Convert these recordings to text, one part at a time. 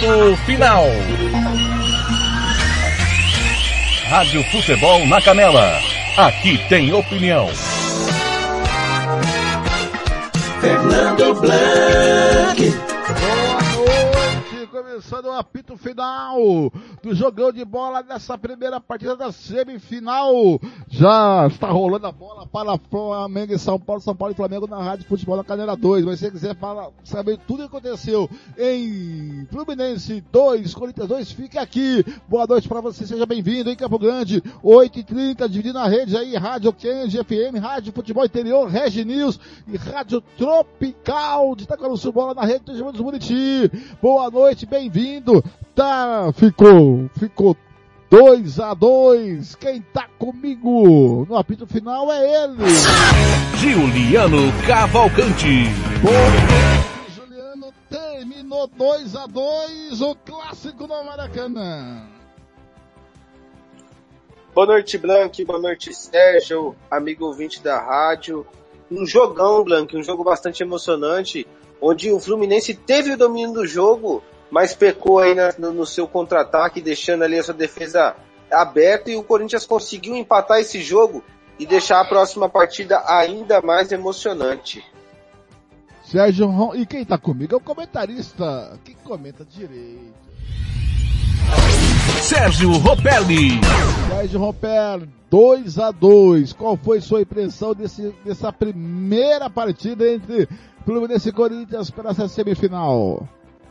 apito final. Rádio Futebol na Canela. Aqui tem opinião. Fernando Blanc começando o apito final do jogão de bola dessa primeira partida da semifinal. Já está rolando a bola para Flamengo e São Paulo, São Paulo e Flamengo na Rádio Futebol da Caneira 2. Mas se você quiser falar, saber tudo o que aconteceu em Fluminense 2, Corinthians 2, fique aqui. Boa noite para você, seja bem-vindo em Campo Grande, 8h30, dividindo a rede aí, Rádio Kenji FM, Rádio Futebol Interior, Regi News e Rádio Tropical de Itacaruçu Bola na rede do Buriti. Boa noite, bem-vindo. Tá, ficou, ficou 2 a 2 Quem tá comigo no apito final é ele. Juliano Cavalcante. Boa Juliano. Terminou 2 a 2 o clássico no Maracanã. Boa noite, Blank. Boa noite, Sérgio, amigo ouvinte da rádio. Um jogão, Blank, um jogo bastante emocionante, onde o Fluminense teve o domínio do jogo, mas pecou aí na, no, no, seu contra-ataque, deixando ali a sua defesa aberta e o Corinthians conseguiu empatar esse jogo e deixar a próxima partida ainda mais emocionante. Sérgio Ron... e quem tá comigo é o comentarista que comenta direito. Sérgio Ropelli. Sérgio Ropelli, 2 a 2 Qual foi sua impressão desse, dessa primeira partida entre Fluminense e Corinthians para essa semifinal?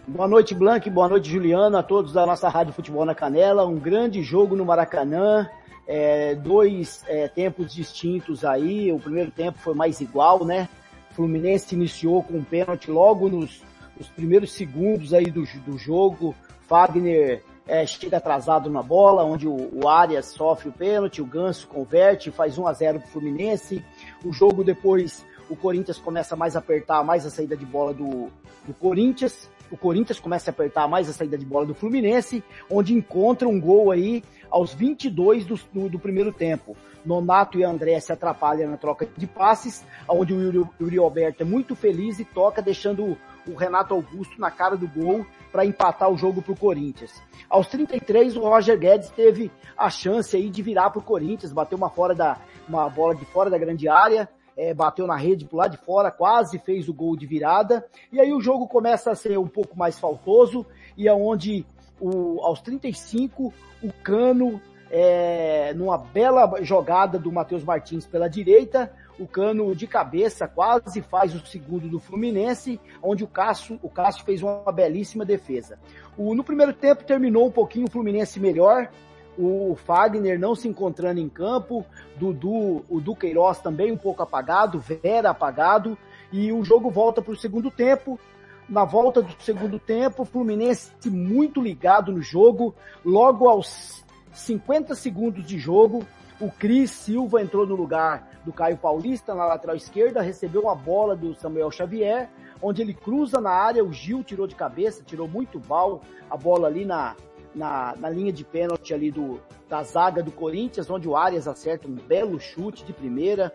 Boa noite, Blank. Boa noite, Juliana. A todos da nossa Rádio Futebol na Canela. Um grande jogo no Maracanã. É, dois é, tempos distintos aí. O primeiro tempo foi mais igual, né? Fluminense iniciou com um pênalti logo nos, nos primeiros segundos aí do, do jogo. Fagner é, chega atrasado na bola, onde o, o Arias sofre o pênalti, o Ganso converte, faz 1 a 0 pro Fluminense. O jogo depois, o Corinthians começa mais a apertar, mais a saída de bola do, do Corinthians o Corinthians começa a apertar mais a saída de bola do Fluminense, onde encontra um gol aí aos 22 do, do, do primeiro tempo. Nonato e André se atrapalham na troca de passes, onde o Yuri, Yuri Alberto é muito feliz e toca, deixando o Renato Augusto na cara do gol para empatar o jogo para o Corinthians. Aos 33, o Roger Guedes teve a chance aí de virar para o Corinthians, bateu uma, fora da, uma bola de fora da grande área, é, bateu na rede pro lado de fora, quase fez o gol de virada. E aí o jogo começa a ser um pouco mais faltoso e é o, aos 35 o Cano, é, numa bela jogada do Matheus Martins pela direita, o Cano de cabeça quase faz o segundo do Fluminense, onde o Cássio, o Cássio fez uma belíssima defesa. O, no primeiro tempo terminou um pouquinho o Fluminense melhor, o Fagner não se encontrando em campo, Dudu, o Duqueiroz também um pouco apagado, Vera apagado, e o jogo volta para o segundo tempo. Na volta do segundo tempo, o Fluminense muito ligado no jogo, logo aos 50 segundos de jogo, o Cris Silva entrou no lugar do Caio Paulista na lateral esquerda, recebeu uma bola do Samuel Xavier, onde ele cruza na área, o Gil tirou de cabeça, tirou muito mal a bola ali na, na, na linha de pênalti ali do, da zaga do Corinthians, onde o Arias acerta um belo chute de primeira,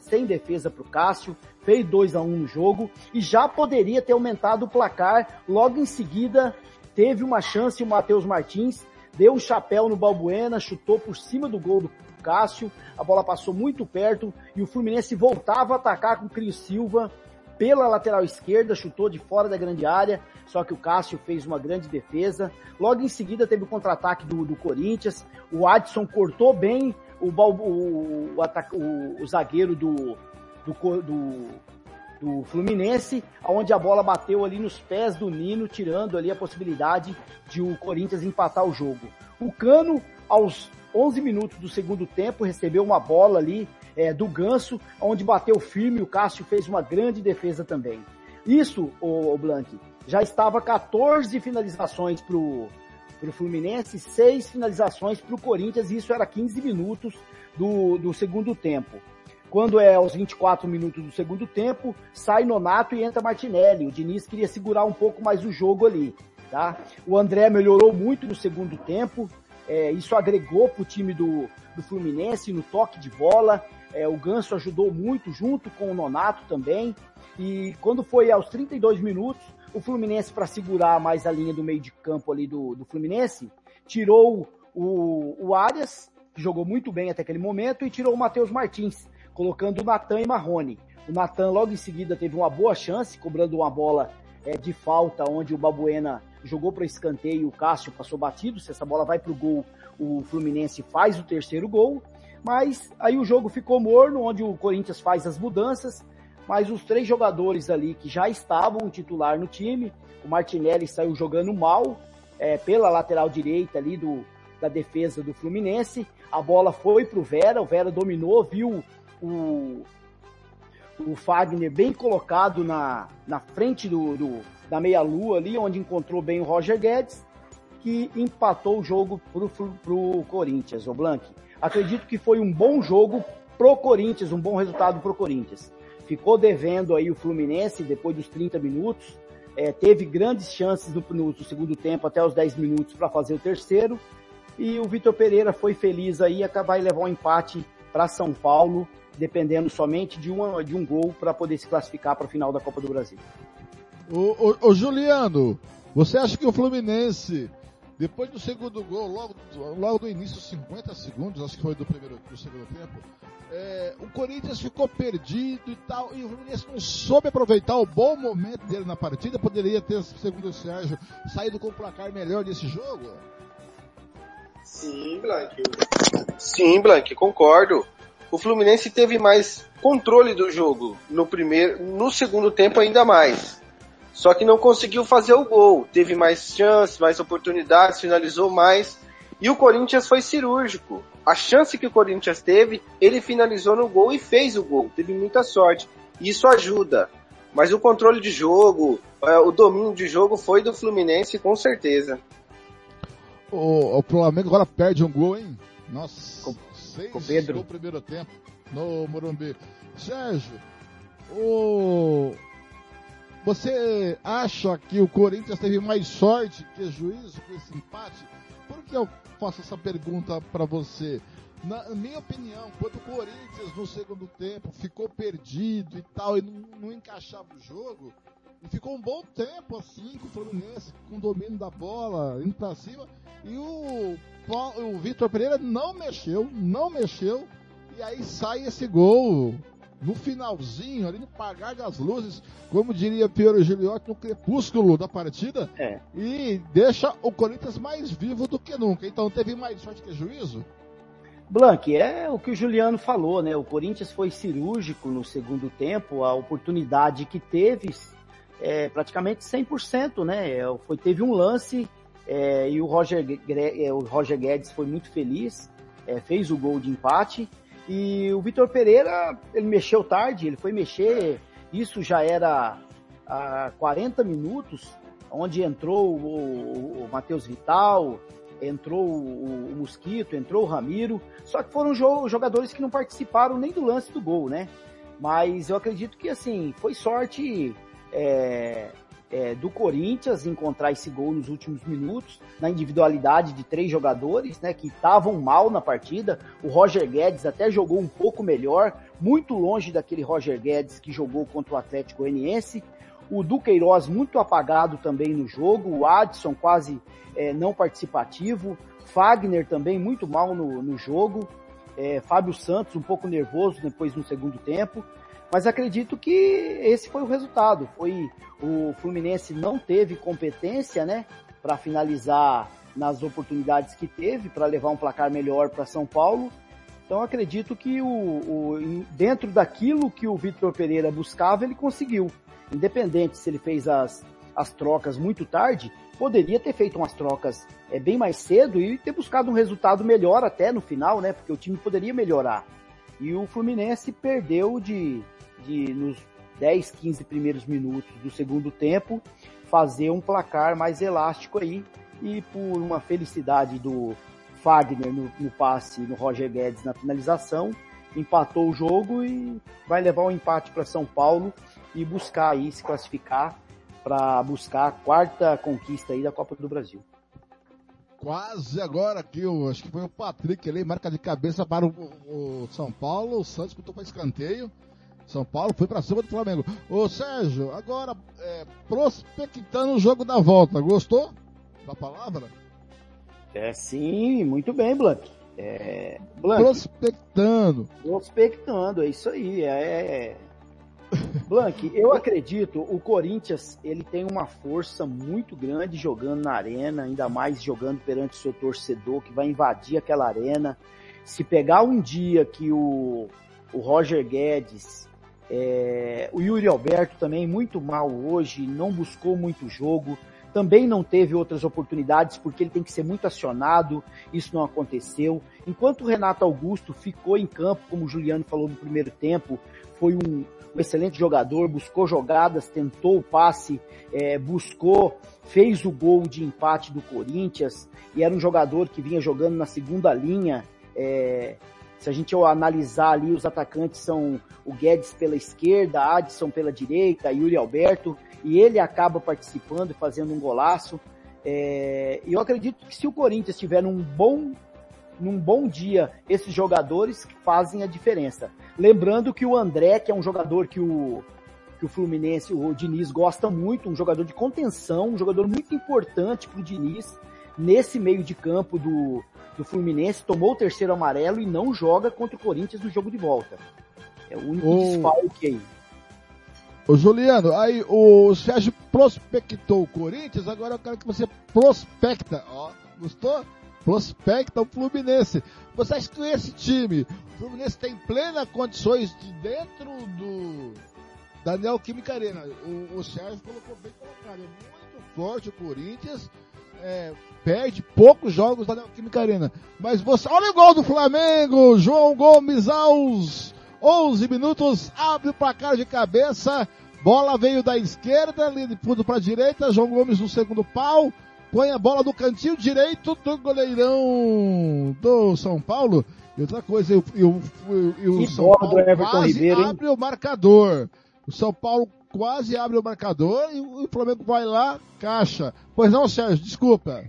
sem defesa para o Cássio, fez 2 a 1 um no jogo e já poderia ter aumentado o placar. Logo em seguida, teve uma chance o Matheus Martins, deu um chapéu no Balbuena, chutou por cima do gol do Cássio, a bola passou muito perto e o Fluminense voltava a atacar com o Cris Silva pela lateral esquerda, chutou de fora da grande área, só que o Cássio fez uma grande defesa. Logo em seguida teve o contra-ataque do, do Corinthians, o Adson cortou bem o, o, o, o zagueiro do, do, do, do Fluminense, onde a bola bateu ali nos pés do Nino, tirando ali a possibilidade de o Corinthians empatar o jogo. O Cano, aos 11 minutos do segundo tempo, recebeu uma bola ali é, do Ganso, onde bateu firme, o Cássio fez uma grande defesa também. Isso, o, o Blank, já estava 14 finalizações pro, pro Fluminense, 6 finalizações pro Corinthians, e isso era 15 minutos do, do segundo tempo. Quando é aos 24 minutos do segundo tempo, sai Nonato e entra Martinelli. O Diniz queria segurar um pouco mais o jogo ali, tá? O André melhorou muito no segundo tempo, é, isso agregou para o time do, do Fluminense no toque de bola. É, o Ganso ajudou muito junto com o Nonato também. E quando foi aos 32 minutos, o Fluminense, para segurar mais a linha do meio de campo ali do, do Fluminense, tirou o, o Arias, que jogou muito bem até aquele momento, e tirou o Matheus Martins, colocando o Natan e Marrone. O Natan logo em seguida teve uma boa chance, cobrando uma bola é, de falta, onde o Babuena jogou para escanteio o Cássio passou batido. Se essa bola vai para o gol, o Fluminense faz o terceiro gol. Mas aí o jogo ficou morno, onde o Corinthians faz as mudanças. Mas os três jogadores ali que já estavam titular no time, o Martinelli saiu jogando mal é, pela lateral direita ali do, da defesa do Fluminense. A bola foi para o Vera, o Vera dominou, viu o, o Fagner bem colocado na, na frente do, do da meia-lua ali, onde encontrou bem o Roger Guedes, que empatou o jogo pro, pro Corinthians, o Blank. Acredito que foi um bom jogo pro Corinthians, um bom resultado pro Corinthians. Ficou devendo aí o Fluminense depois dos 30 minutos, é, teve grandes chances no, no, segundo tempo até os 10 minutos para fazer o terceiro, e o Vitor Pereira foi feliz aí, acabar e levar um empate para São Paulo, dependendo somente de, uma, de um gol para poder se classificar para a final da Copa do Brasil. Ô, ô, Juliano, você acha que o Fluminense, depois do segundo gol, logo, logo do início, 50 segundos, acho que foi do primeiro do segundo tempo, é, o Corinthians ficou perdido e tal, e o Fluminense não soube aproveitar o bom momento dele na partida, poderia ter, segundo o Sérgio, saído com o placar melhor desse jogo? Sim, Blank. Sim, Blank, concordo o Fluminense teve mais controle do jogo no primeiro, no segundo tempo ainda mais. Só que não conseguiu fazer o gol. Teve mais chances, mais oportunidades, finalizou mais. E o Corinthians foi cirúrgico. A chance que o Corinthians teve, ele finalizou no gol e fez o gol. Teve muita sorte. Isso ajuda. Mas o controle de jogo, é, o domínio de jogo foi do Fluminense com certeza. O, o Flamengo agora perde um gol, hein? Nossa. Com seis com Pedro. no primeiro tempo no Morumbi. Sérgio, o... você acha que o Corinthians teve mais sorte que juízo com esse empate? Por que eu faço essa pergunta para você? Na minha opinião, quando o Corinthians no segundo tempo ficou perdido e tal, e não, não encaixava o jogo, e ficou um bom tempo assim com o Fluminense, com o domínio da bola, indo pra cima, e o o Vitor Pereira não mexeu, não mexeu, e aí sai esse gol no finalzinho, ali no pagar das luzes, como diria Piero Giliotti, no crepúsculo da partida, é. e deixa o Corinthians mais vivo do que nunca. Então teve mais sorte que juízo? Blank, é o que o Juliano falou, né? O Corinthians foi cirúrgico no segundo tempo, a oportunidade que teve é praticamente 100%, né? Foi, teve um lance é, e o Roger, é, o Roger Guedes foi muito feliz, é, fez o gol de empate. E o Vitor Pereira, ele mexeu tarde, ele foi mexer, isso já era a 40 minutos, onde entrou o, o Matheus Vital, entrou o, Mosquito, entrou o Ramiro, só que foram jogadores que não participaram nem do lance do gol, né? Mas eu acredito que, assim, foi sorte é, é, do Corinthians encontrar esse gol nos últimos minutos, na individualidade de três jogadores, né, que estavam mal na partida. O Roger Guedes até jogou um pouco melhor, muito longe daquele Roger Guedes que jogou contra o Atlético Goianiense. O Duqueiroz muito apagado também no jogo, o Adson quase é, não participativo, Fagner também muito mal no, no jogo, é, Fábio Santos um pouco nervoso depois no segundo tempo. Mas acredito que esse foi o resultado. Foi o Fluminense não teve competência, né, para finalizar nas oportunidades que teve para levar um placar melhor para São Paulo. Então acredito que o, o, dentro daquilo que o Vitor Pereira buscava, ele conseguiu. Independente se ele fez as, as trocas muito tarde, poderia ter feito umas trocas é, bem mais cedo e ter buscado um resultado melhor até no final, né? Porque o time poderia melhorar. E o Fluminense perdeu de de nos 10, 15 primeiros minutos do segundo tempo fazer um placar mais elástico aí e por uma felicidade do Fagner no, no passe no Roger Guedes na finalização empatou o jogo e vai levar o um empate para São Paulo e buscar aí se classificar para buscar a quarta conquista aí da Copa do Brasil. Quase agora aqui, eu acho que foi o Patrick ali, marca de cabeça para o, o São Paulo, o Santos botou para escanteio São Paulo foi para cima do Flamengo. Ô Sérgio, agora é, prospectando o jogo da volta, gostou da palavra? É sim, muito bem, Blank. É, Blank. Prospectando. Prospectando, é isso aí. É, é... Blank, eu acredito, o Corinthians ele tem uma força muito grande jogando na arena, ainda mais jogando perante o seu torcedor que vai invadir aquela arena. Se pegar um dia que o, o Roger Guedes, é, o Yuri Alberto também muito mal hoje, não buscou muito jogo, também não teve outras oportunidades porque ele tem que ser muito acionado, isso não aconteceu. Enquanto o Renato Augusto ficou em campo, como o Juliano falou no primeiro tempo, foi um, um excelente jogador, buscou jogadas, tentou o passe, é, buscou, fez o gol de empate do Corinthians e era um jogador que vinha jogando na segunda linha. É, se a gente analisar ali, os atacantes são o Guedes pela esquerda, Adson pela direita, Yuri Alberto e ele acaba participando e fazendo um golaço. É, eu acredito que se o Corinthians tiver num bom, num bom dia esses jogadores fazem a diferença. Lembrando que o André, que é um jogador que o, que o Fluminense, o Diniz gosta muito, um jogador de contenção, um jogador muito importante para o Diniz nesse meio de campo do, do Fluminense, tomou o terceiro amarelo e não joga contra o Corinthians no jogo de volta. É o único o... desfalque aí. Ô Juliano, aí o Sérgio prospectou o Corinthians, agora eu quero que você prospecta, ó, gostou? Prospecta o Fluminense. Você acha que esse time, o Fluminense tem plenas condições de dentro do Daniel Química Arena? O, o Sérgio colocou bem colocado, é muito forte o Corinthians, é, perde poucos jogos da Neoquímica Arena. Mas você, olha o gol do Flamengo, João Gomes aos 11 minutos, abre o placar de cabeça, bola veio da esquerda, fundo para a direita, João Gomes no segundo pau, põe a bola no cantinho direito do goleirão do São Paulo. E outra coisa, e, o, o São Paulo quase Ribeiro, abre o marcador. O São Paulo quase abre o marcador e o Flamengo vai lá, caixa. Pois não, Sérgio, desculpa.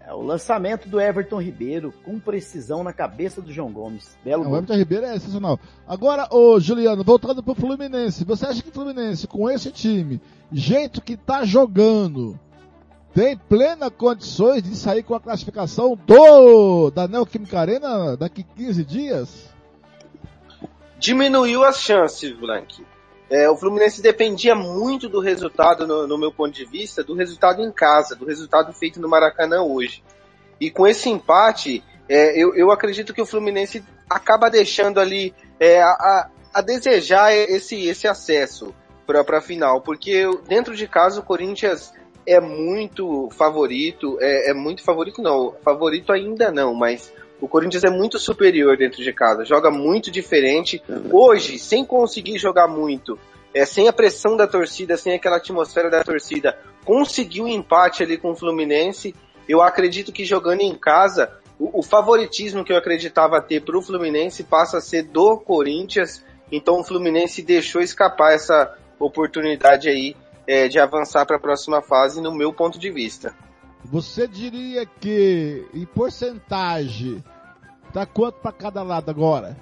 É, o lançamento do Everton Ribeiro com precisão na cabeça do João Gomes. Belo é, o Everton Ribeiro é sensacional. Agora, ô Juliano, voltando pro Fluminense, você acha que o Fluminense, com esse time, jeito que tá jogando, tem plena condições de sair com a classificação do da Neoquímica Arena daqui 15 dias? Diminuiu as chances, Blank. É, o Fluminense dependia muito do resultado, no, no, meu ponto de vista, do resultado em casa, do resultado feito no Maracanã hoje. E com esse empate, é, eu, eu, acredito que o Fluminense acaba deixando ali é, a, a, desejar esse, esse acesso para a final, porque dentro de casa o Corinthians é muito favorito, é, é muito favorito não, favorito ainda não, mas o Corinthians é muito superior dentro de casa, joga muito diferente. Hoje, sem conseguir jogar muito, é, sem a pressão da torcida, sem aquela atmosfera da torcida, conseguiu um empate ali com o Fluminense. Eu acredito que jogando em casa, o, o favoritismo que eu acreditava ter para o Fluminense passa a ser do Corinthians. Então o Fluminense deixou escapar essa oportunidade aí é, de avançar para a próxima fase, no meu ponto de vista. Você diria que, em porcentagem, tá quanto para cada lado agora?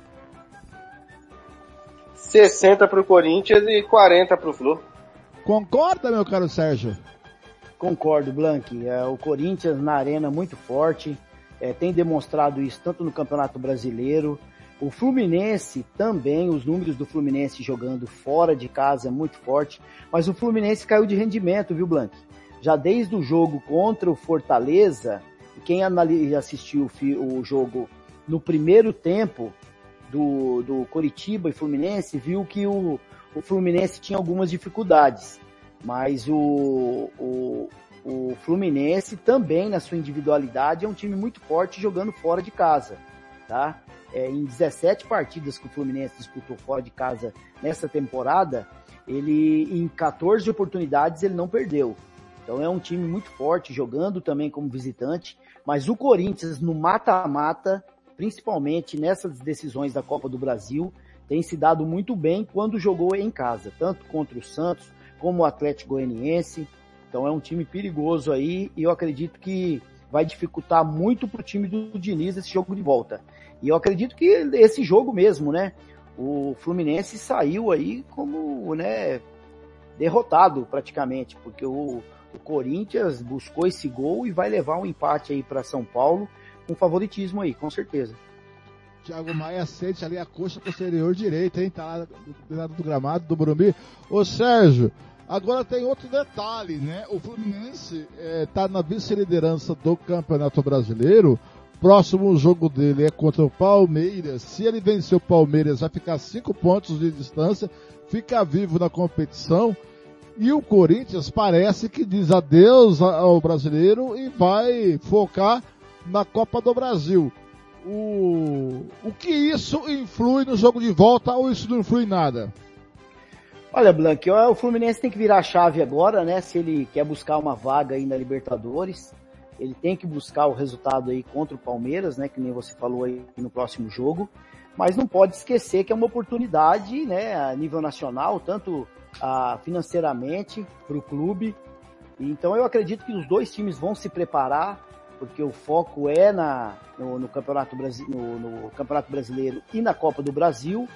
60 para o Corinthians e 40 para o Flu. Concorda, meu caro Sérgio? Concordo, Blank. É, o Corinthians na arena muito forte, é, tem demonstrado isso tanto no Campeonato Brasileiro. O Fluminense também, os números do Fluminense jogando fora de casa é muito forte, mas o Fluminense caiu de rendimento, viu, Blank? Já desde o jogo contra o Fortaleza, quem assistiu o jogo no primeiro tempo do, do Coritiba e Fluminense viu que o, o Fluminense tinha algumas dificuldades, mas o, o, o Fluminense também na sua individualidade é um time muito forte jogando fora de casa, tá? É, em 17 partidas que o Fluminense disputou fora de casa nessa temporada, ele em 14 oportunidades ele não perdeu. Então é um time muito forte, jogando também como visitante, mas o Corinthians no mata-mata, principalmente nessas decisões da Copa do Brasil, tem se dado muito bem quando jogou em casa, tanto contra o Santos como o Atlético Goianiense. Então é um time perigoso aí e eu acredito que vai dificultar muito para o time do Diniz esse jogo de volta. E eu acredito que esse jogo mesmo, né? o Fluminense saiu aí como, né, derrotado praticamente, porque o, o Corinthians buscou esse gol e vai levar um empate aí para São Paulo com favoritismo aí, com certeza. Thiago Maia sente ali a coxa posterior direita, hein? Tá lá do lado do gramado do Burumbi. Ô Sérgio, agora tem outro detalhe, né? O Fluminense é, tá na vice-liderança do Campeonato Brasileiro. Próximo jogo dele é contra o Palmeiras. Se ele vencer o Palmeiras, vai ficar cinco pontos de distância, fica vivo na competição. E o Corinthians parece que diz adeus ao brasileiro e vai focar na Copa do Brasil. O, o que isso influi no jogo de volta ou isso não influi nada? Olha, Blank, o Fluminense tem que virar chave agora, né? Se ele quer buscar uma vaga aí na Libertadores, ele tem que buscar o resultado aí contra o Palmeiras, né? Que nem você falou aí no próximo jogo. Mas não pode esquecer que é uma oportunidade, né? A nível nacional, tanto ah, financeiramente para o clube. Então eu acredito que os dois times vão se preparar porque o foco é na, no, no, Campeonato no, no, Campeonato Brasileiro e na Copa do Brasil.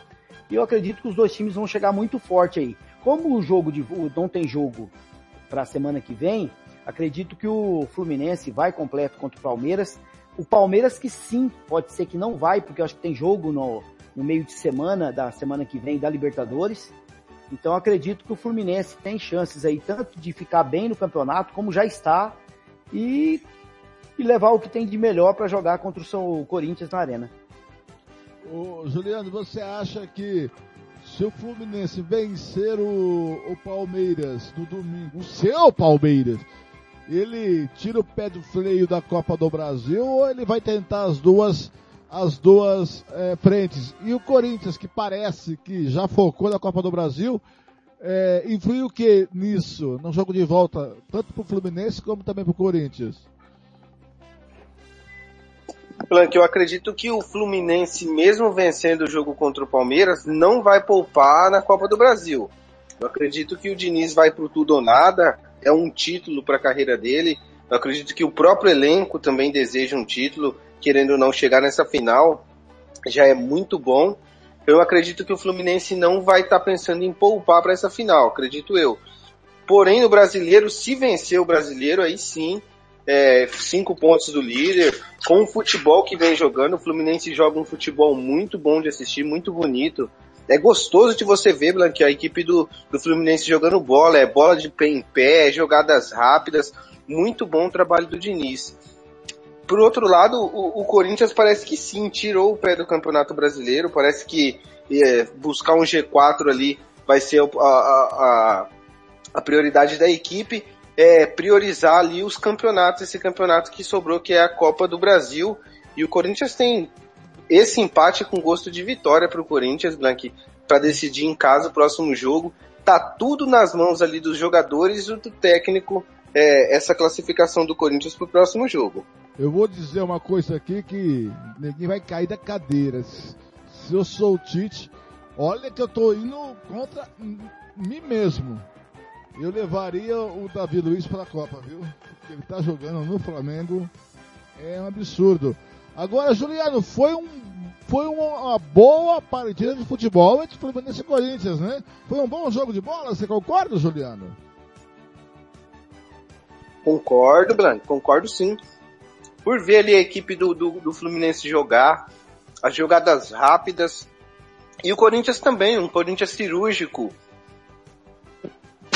E eu acredito que os dois times vão chegar muito forte aí. Como o jogo de não tem jogo para a semana que vem, acredito que o Fluminense vai completo contra o Palmeiras. O Palmeiras que sim, pode ser que não vai, porque eu acho que tem jogo no, no meio de semana da semana que vem da Libertadores. Então acredito que o Fluminense tem chances aí tanto de ficar bem no campeonato como já está e e levar o que tem de melhor para jogar contra o São Corinthians na arena. Ô, Juliano, você acha que se o Fluminense vencer o, o Palmeiras no domingo, o seu Palmeiras, ele tira o pé do freio da Copa do Brasil ou ele vai tentar as duas as duas é, frentes? E o Corinthians, que parece que já focou na Copa do Brasil, é, influi o que nisso, no jogo de volta, tanto para o Fluminense como também para o Corinthians? Plank, eu acredito que o Fluminense, mesmo vencendo o jogo contra o Palmeiras, não vai poupar na Copa do Brasil. Eu acredito que o Diniz vai pro tudo ou nada, é um título para a carreira dele. Eu acredito que o próprio elenco também deseja um título, querendo ou não chegar nessa final, já é muito bom. Eu acredito que o Fluminense não vai estar tá pensando em poupar para essa final, acredito eu. Porém, no brasileiro, se vencer o brasileiro, aí sim é, cinco pontos do líder, com o futebol que vem jogando, o Fluminense joga um futebol muito bom de assistir, muito bonito. É gostoso de você ver, Blanque, a equipe do, do Fluminense jogando bola, é bola de pé em pé, jogadas rápidas, muito bom o trabalho do Diniz. Por outro lado, o, o Corinthians parece que sim, tirou o pé do Campeonato Brasileiro, parece que é, buscar um G4 ali vai ser a, a, a, prioridade da equipe, é, priorizar ali os campeonatos, esse campeonato que sobrou, que é a Copa do Brasil. E o Corinthians tem esse empate com gosto de vitória para o Corinthians, Blank, para decidir em casa o próximo jogo. Tá tudo nas mãos ali dos jogadores e do técnico, é, essa classificação do Corinthians para o próximo jogo. Eu vou dizer uma coisa aqui que ninguém vai cair da cadeira. Se eu sou o Tite, olha que eu tô indo contra mim mesmo. Eu levaria o Davi Luiz para a Copa, viu? Porque ele está jogando no Flamengo. É um absurdo. Agora, Juliano, foi um foi uma boa partida de futebol entre Fluminense e Corinthians, né? Foi um bom jogo de bola, você concorda, Juliano? Concordo, Blanco, concordo sim. Por ver ali a equipe do, do, do Fluminense jogar, as jogadas rápidas, e o Corinthians também, um Corinthians cirúrgico,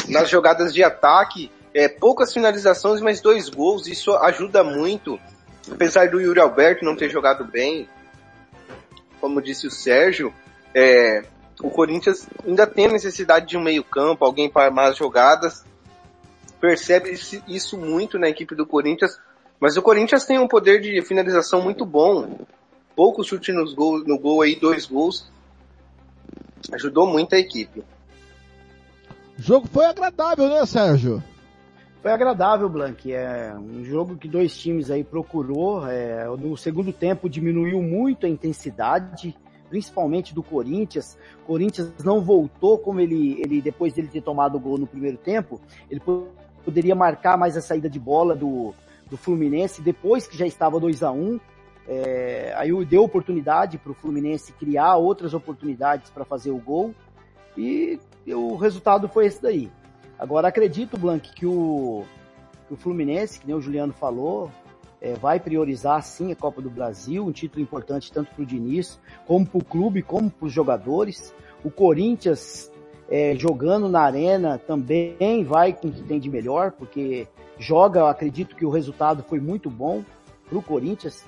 nas jogadas de ataque, é, poucas finalizações, mas dois gols, isso ajuda muito. Apesar do Yuri Alberto não ter jogado bem, como disse o Sérgio, é, o Corinthians ainda tem a necessidade de um meio campo, alguém para mais jogadas. Percebe isso muito na equipe do Corinthians, mas o Corinthians tem um poder de finalização muito bom. Pouco chute nos gols, no gol aí, dois gols. Ajudou muito a equipe. O jogo foi agradável, né, Sérgio? Foi agradável, Blank. É um jogo que dois times aí procurou. É, no segundo tempo diminuiu muito a intensidade, principalmente do Corinthians. O Corinthians não voltou como ele, ele depois dele ter tomado o gol no primeiro tempo. Ele poderia marcar mais a saída de bola do, do Fluminense depois que já estava 2 a 1 um, É, aí deu oportunidade para o Fluminense criar outras oportunidades para fazer o gol e, o resultado foi esse daí. Agora acredito, Blank, que o, que o Fluminense, que nem o Juliano falou, é, vai priorizar sim a Copa do Brasil, um título importante tanto para o Diniz, como para o clube, como para os jogadores. O Corinthians é, jogando na arena também vai com o que tem de melhor, porque joga, acredito que o resultado foi muito bom para o Corinthians.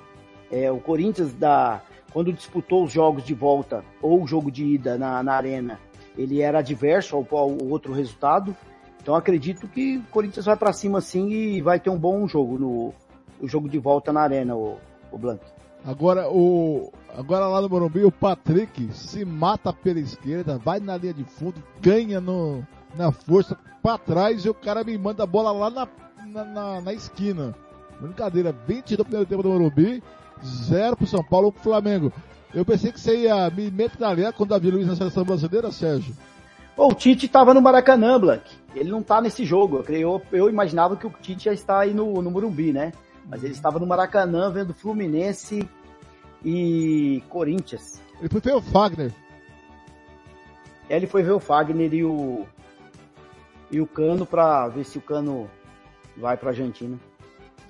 É, o Corinthians, da, quando disputou os jogos de volta ou o jogo de ida na, na arena, ele era adverso ao, ao outro resultado. Então acredito que o Corinthians vai para cima sim e vai ter um bom jogo no, o jogo de volta na arena, o, o Blanc. Agora, o, agora lá no Morumbi, o Patrick se mata pela esquerda, vai na linha de fundo, ganha no, na força para trás e o cara me manda a bola lá na, na, na, na esquina. Brincadeira, 20 do primeiro tempo do Morumbi, 0 pro São Paulo, pro Flamengo. Eu pensei que você ia me metralhar com o Davi Luiz na seleção brasileira, Sérgio. o Tite estava no Maracanã, Blank. Ele não tá nesse jogo. Eu, eu imaginava que o Tite já está aí no, no Morumbi, né? Mas ele estava no Maracanã vendo Fluminense e Corinthians. Ele foi ver o Fagner. Ele foi ver o Fagner e o e o Cano para ver se o Cano vai para Argentina.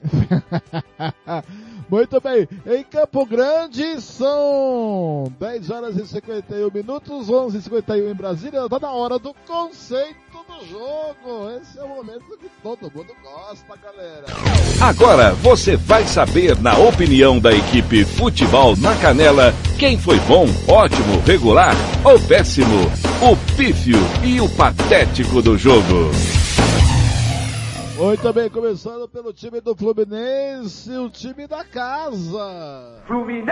Muito bem, em Campo Grande são 10 horas e 51 minutos, 11 e 51 em Brasília, está na hora do conceito do jogo. Esse é o momento que todo mundo gosta, galera. Agora você vai saber, na opinião da equipe Futebol na Canela, quem foi bom, ótimo, regular ou péssimo, o pífio e o patético do jogo. Muito bem, começando pelo time do Fluminense, o time da casa. Fluminense!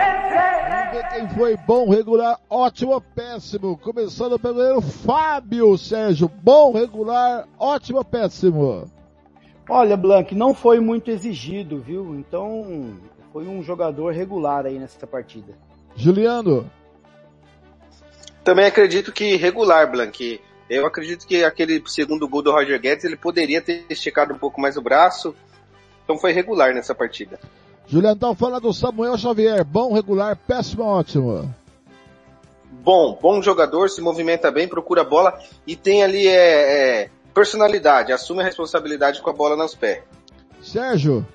Vamos ver quem foi bom, regular, ótimo ou péssimo. Começando pelo Fábio Sérgio, bom, regular, ótimo ou péssimo. Olha, Blanc, não foi muito exigido, viu? Então, foi um jogador regular aí nessa partida. Juliano. Também acredito que regular, Blanc. Eu acredito que aquele segundo gol do Roger Guedes ele poderia ter esticado um pouco mais o braço. Então foi regular nessa partida. Juliano, então fala do Samuel Xavier. Bom, regular, péssimo, ótimo. Bom, bom jogador, se movimenta bem, procura a bola e tem ali é, é, personalidade, assume a responsabilidade com a bola nos pés. Sérgio.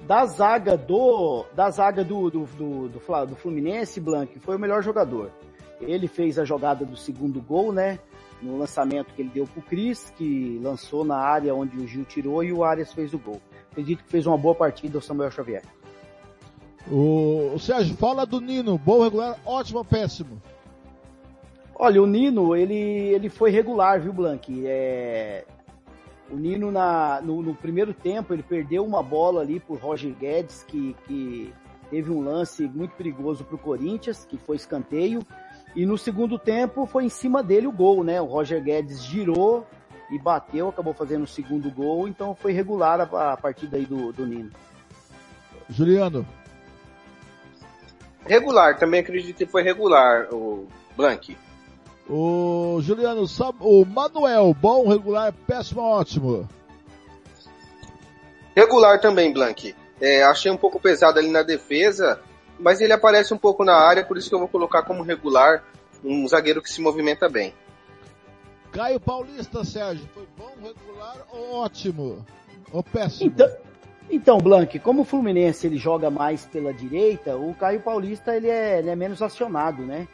Da zaga do da zaga do, do, do, do, do Fluminense, Blanc, foi o melhor jogador. Ele fez a jogada do segundo gol, né? No lançamento que ele deu pro Cris, que lançou na área onde o Gil tirou e o Arias fez o gol. Acredito que fez uma boa partida o Samuel Xavier. O, o Sérgio, fala do Nino, bom, regular, ótimo, péssimo. Olha, o Nino, ele, ele foi regular, viu, Blank? É... O Nino, na, no, no, primeiro tempo, ele perdeu uma bola ali por Roger Guedes, que, que teve um lance muito perigoso para o Corinthians, que foi escanteio. E no segundo tempo foi em cima dele o gol, né? O Roger Guedes girou e bateu, acabou fazendo o segundo gol, então foi regular a, a partida aí do, do Nino. Juliano. Regular, também acredito que foi regular o Blank. O Juliano, o Manuel, bom, regular, péssimo, ótimo. Regular também, Blank. É, achei um pouco pesado ali na defesa, mas ele aparece um pouco na área, por isso que eu vou colocar como regular um zagueiro que se movimenta bem. Caio Paulista, Sérgio, foi bom, regular ou ótimo? Ou péssimo? Então, então Blank, como o Fluminense ele joga mais pela direita, o Caio Paulista ele é, ele é menos acionado, né?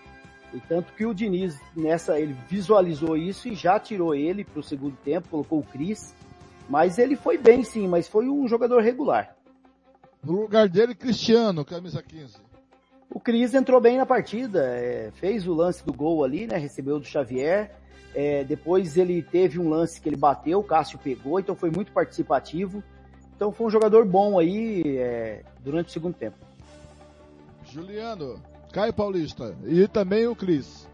E tanto que o Diniz nessa ele visualizou isso e já tirou ele para o segundo tempo, colocou o Cris. Mas ele foi bem sim, mas foi um jogador regular. No lugar dele, Cristiano, camisa 15. O Cris entrou bem na partida, é, fez o lance do gol ali, né? Recebeu do Xavier. É, depois ele teve um lance que ele bateu, o Cássio pegou, então foi muito participativo. Então foi um jogador bom aí é, durante o segundo tempo. Juliano, Caio Paulista e também o Cris.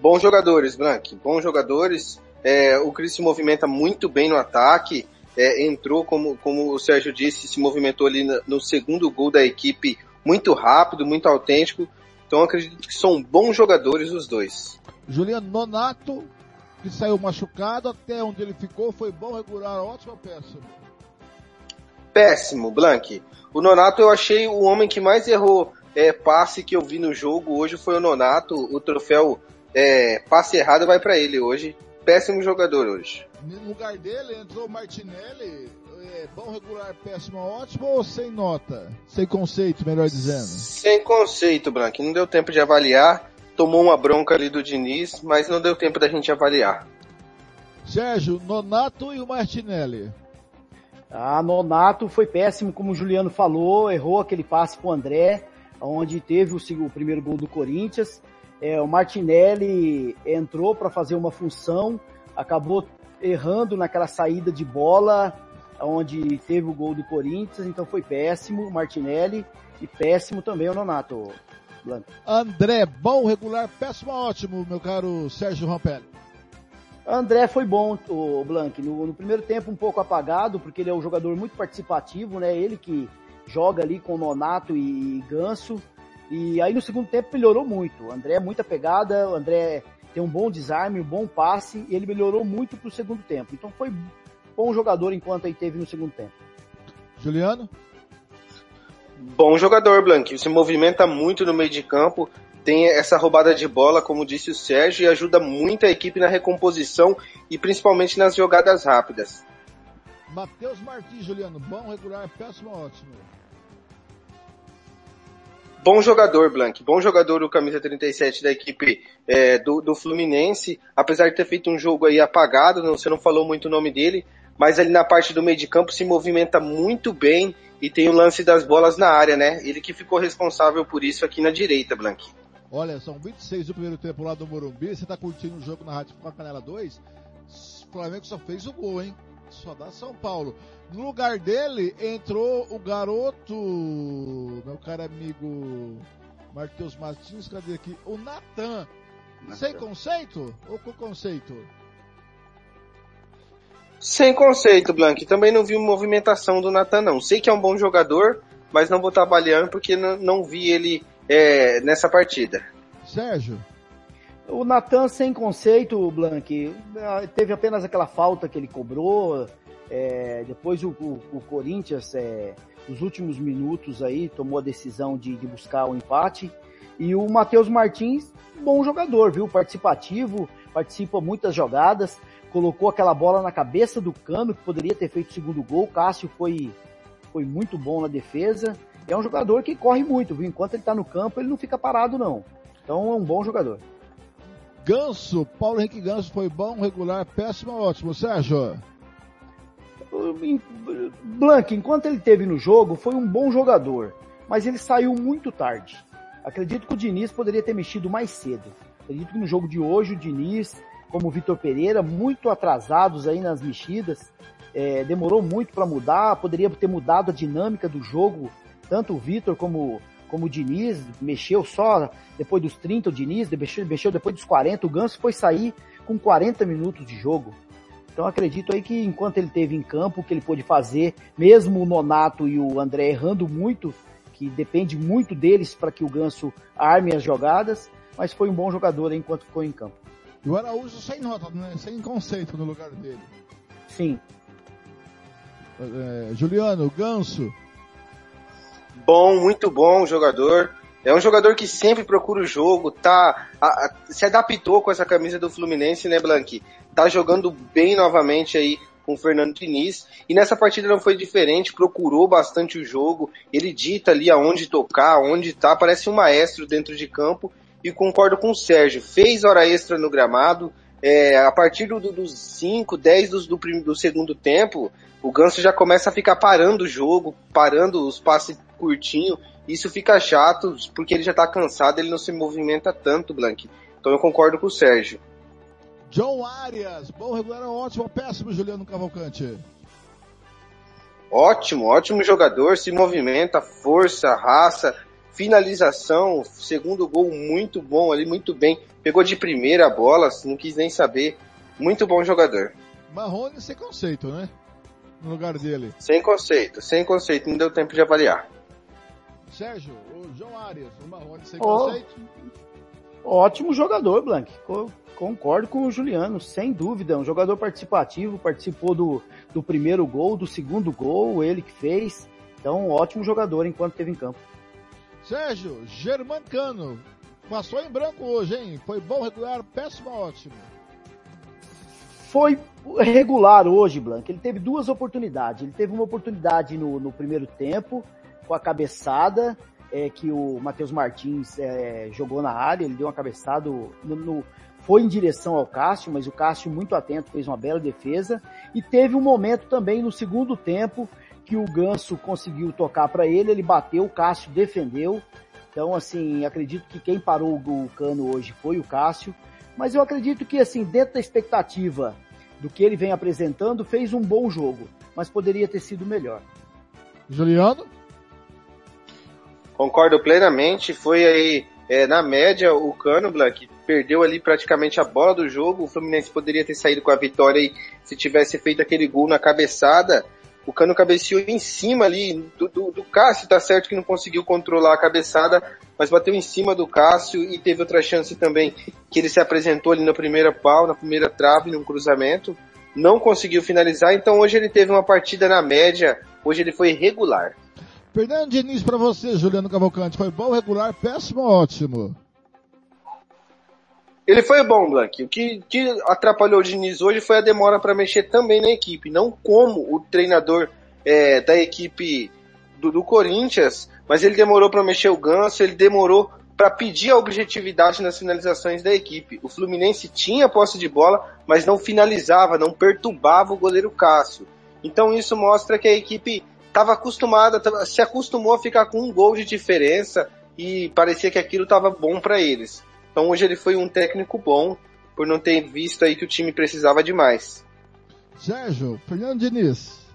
Bons jogadores, Blank. Bons jogadores. É, o Cris se movimenta muito bem no ataque é, entrou, como, como o Sérgio disse, se movimentou ali no, no segundo gol da equipe muito rápido, muito autêntico. Então acredito que são bons jogadores os dois. Juliano Nonato, que saiu machucado, até onde ele ficou, foi bom, regular, ótimo péssimo? péssimo, Blank. O Nonato eu achei o homem que mais errou é, passe que eu vi no jogo hoje foi o Nonato. O troféu é, passe errado vai para ele hoje. Péssimo jogador hoje. No lugar dele entrou o Martinelli. É, bom, regular, péssimo, ótimo ou sem nota? Sem conceito, melhor dizendo. Sem conceito, Blank. Não deu tempo de avaliar. Tomou uma bronca ali do Diniz, mas não deu tempo da gente avaliar. Sérgio, Nonato e o Martinelli. Ah, Nonato foi péssimo, como o Juliano falou, errou aquele passe pro André, onde teve o, o primeiro gol do Corinthians. É, o Martinelli entrou para fazer uma função, acabou errando naquela saída de bola, onde teve o gol do Corinthians, então foi péssimo o Martinelli e péssimo também o Nonato. Blanco. André, bom, regular, péssimo, ótimo, meu caro Sérgio Rampelli. André foi bom, o Blank, no, no, primeiro tempo um pouco apagado, porque ele é um jogador muito participativo, né? Ele que joga ali com Nonato e Ganso. E aí no segundo tempo melhorou muito. O André é muita pegada, o André tem um bom desarme, um bom passe, e ele melhorou muito pro segundo tempo. Então foi bom jogador enquanto ele teve no segundo tempo. Juliano? Bom jogador, Blank. Se movimenta muito no meio de campo, tem essa roubada de bola, como disse o Sérgio, e ajuda muito a equipe na recomposição e principalmente nas jogadas rápidas. Matheus Martins, Juliano, bom, regular, péssimo, ótimo. Bom jogador, Blank. Bom jogador o camisa 37 da equipe é, do, do, Fluminense. Apesar de ter feito um jogo aí apagado, não, você não falou muito o nome dele, mas ali na parte do meio de campo se movimenta muito bem e tem o lance das bolas na área, né? Ele que ficou responsável por isso aqui na direita, Blank. Olha, são 26 do primeiro tempo lá do Morumbi. Você tá curtindo o jogo na Rádio Canela 2? O Flamengo só fez o gol, hein? Só dá São Paulo. No lugar dele entrou o garoto, meu caro amigo Matheus Martins, cadê aqui? O Natan. Sem conceito ou com conceito? Sem conceito, Blank. Também não vi movimentação do Natan, não. Sei que é um bom jogador, mas não vou estar avaliando porque não, não vi ele é, nessa partida. Sérgio? O Natan sem conceito, Blank, teve apenas aquela falta que ele cobrou, é, depois o, o, o Corinthians, é, nos últimos minutos aí, tomou a decisão de, de buscar o um empate, e o Matheus Martins, bom jogador, viu, participativo, participa muitas jogadas, colocou aquela bola na cabeça do Cano, que poderia ter feito o segundo gol, Cássio foi, foi muito bom na defesa, é um jogador que corre muito, viu? Enquanto ele tá no campo, ele não fica parado, não. Então é um bom jogador. Ganso, Paulo Henrique Ganso foi bom, regular, péssimo, ótimo. Sérgio? Blank, enquanto ele teve no jogo, foi um bom jogador, mas ele saiu muito tarde. Acredito que o Diniz poderia ter mexido mais cedo. Acredito que no jogo de hoje o Diniz, como o Vitor Pereira, muito atrasados aí nas mexidas, é, demorou muito para mudar, poderia ter mudado a dinâmica do jogo tanto o Vitor como, como o Diniz, mexeu só depois dos 30 o Diniz, mexeu, mexeu depois dos 40, o Ganso foi sair com 40 minutos de jogo. Então acredito aí que enquanto ele teve em campo, o que ele pôde fazer, mesmo o Nonato e o André errando muito, que depende muito deles para que o Ganso arme as jogadas, mas foi um bom jogador enquanto ficou em campo. E o Araújo sem nota, né? sem conceito no lugar dele. Sim. É, Juliano, Ganso, bom, muito bom jogador. É um jogador que sempre procura o jogo, tá, a, a, se adaptou com essa camisa do Fluminense, né, Blanqui? Tá jogando bem novamente aí com o Fernando Diniz. E nessa partida não foi diferente, procurou bastante o jogo. Ele dita ali aonde tocar, onde tá, parece um maestro dentro de campo. E concordo com o Sérgio, fez hora extra no gramado. É, a partir do, dos 5, 10 do, do, do segundo tempo, o Ganso já começa a ficar parando o jogo, parando os passes curtinho. Isso fica chato, porque ele já tá cansado, ele não se movimenta tanto, Blank. Então eu concordo com o Sérgio. John Arias, bom regular, ótimo, péssimo, Juliano Cavalcante. Ótimo, ótimo jogador, se movimenta, força, raça, finalização, segundo gol muito bom ali, muito bem. Pegou de primeira a bola, não quis nem saber. Muito bom jogador. Marrone sem conceito, né? No lugar dele. Sem conceito, sem conceito, não deu tempo de avaliar. Sérgio, o João Arias, o Marrone sem oh. conceito. Ótimo jogador, Blank. Concordo com o Juliano, sem dúvida. Um jogador participativo, participou do, do primeiro gol, do segundo gol, ele que fez. Então, ótimo jogador enquanto esteve em campo. Sérgio, Germancano, passou em branco hoje, hein? Foi bom, regular, péssimo, ótimo. Foi regular hoje, Blanc. Ele teve duas oportunidades. Ele teve uma oportunidade no, no primeiro tempo, com a cabeçada, é, que o Matheus Martins é, jogou na área, ele deu uma cabeçada no, no, foi em direção ao Cássio, mas o Cássio muito atento fez uma bela defesa e teve um momento também no segundo tempo que o Ganso conseguiu tocar para ele, ele bateu, o Cássio defendeu. Então, assim, acredito que quem parou o cano hoje foi o Cássio, mas eu acredito que, assim, dentro da expectativa do que ele vem apresentando, fez um bom jogo, mas poderia ter sido melhor. Juliano? Concordo plenamente, foi aí é, na média, o Cano, Blank, perdeu ali praticamente a bola do jogo. O Fluminense poderia ter saído com a vitória aí se tivesse feito aquele gol na cabeçada. O Cano cabeceou em cima ali do, do, do, Cássio, tá certo que não conseguiu controlar a cabeçada, mas bateu em cima do Cássio e teve outra chance também que ele se apresentou ali na primeira pau, na primeira trave, num cruzamento. Não conseguiu finalizar, então hoje ele teve uma partida na média, hoje ele foi regular. Fernando Diniz para você, Juliano Cavalcante. Foi bom, regular, péssimo, ótimo. Ele foi bom, Blank. O que, que atrapalhou o Diniz hoje foi a demora para mexer também na equipe, não como o treinador é, da equipe do, do, Corinthians, mas ele demorou para mexer o ganso, ele demorou para pedir a objetividade nas finalizações da equipe. O Fluminense tinha posse de bola, mas não finalizava, não perturbava o goleiro Cássio. Então isso mostra que a equipe estava acostumada, se acostumou a ficar com um gol de diferença e parecia que aquilo estava bom para eles. Então hoje ele foi um técnico bom por não ter visto aí que o time precisava de mais. Sérgio, Fernando Diniz.